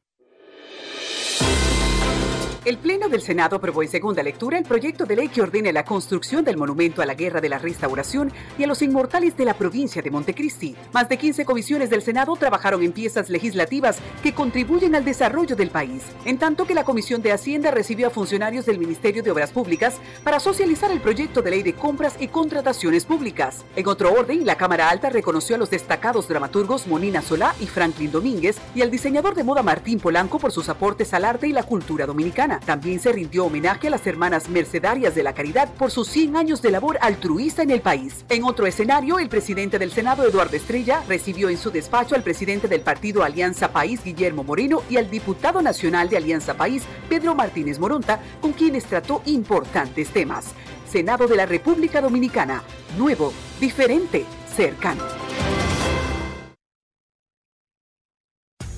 El Pleno del Senado aprobó en segunda lectura el proyecto de ley que ordene la construcción del monumento a la Guerra de la Restauración y a los inmortales de la provincia de Montecristi. Más de 15 comisiones del Senado trabajaron en piezas legislativas que contribuyen al desarrollo del país, en tanto que la Comisión de Hacienda recibió a funcionarios del Ministerio de Obras Públicas para socializar el proyecto de ley de compras y contrataciones públicas. En otro orden, la Cámara Alta reconoció a los destacados dramaturgos Monina Solá y Franklin Domínguez y al diseñador de moda Martín Polanco por sus aportes al arte y la cultura dominicana. También se rindió homenaje a las hermanas mercedarias de la caridad por sus 100 años de labor altruista en el país. En otro escenario, el presidente del Senado, Eduardo Estrella, recibió en su despacho al presidente del partido Alianza País, Guillermo Moreno, y al diputado nacional de Alianza País, Pedro Martínez Moronta, con quienes trató importantes temas. Senado de la República Dominicana, nuevo, diferente, cercano.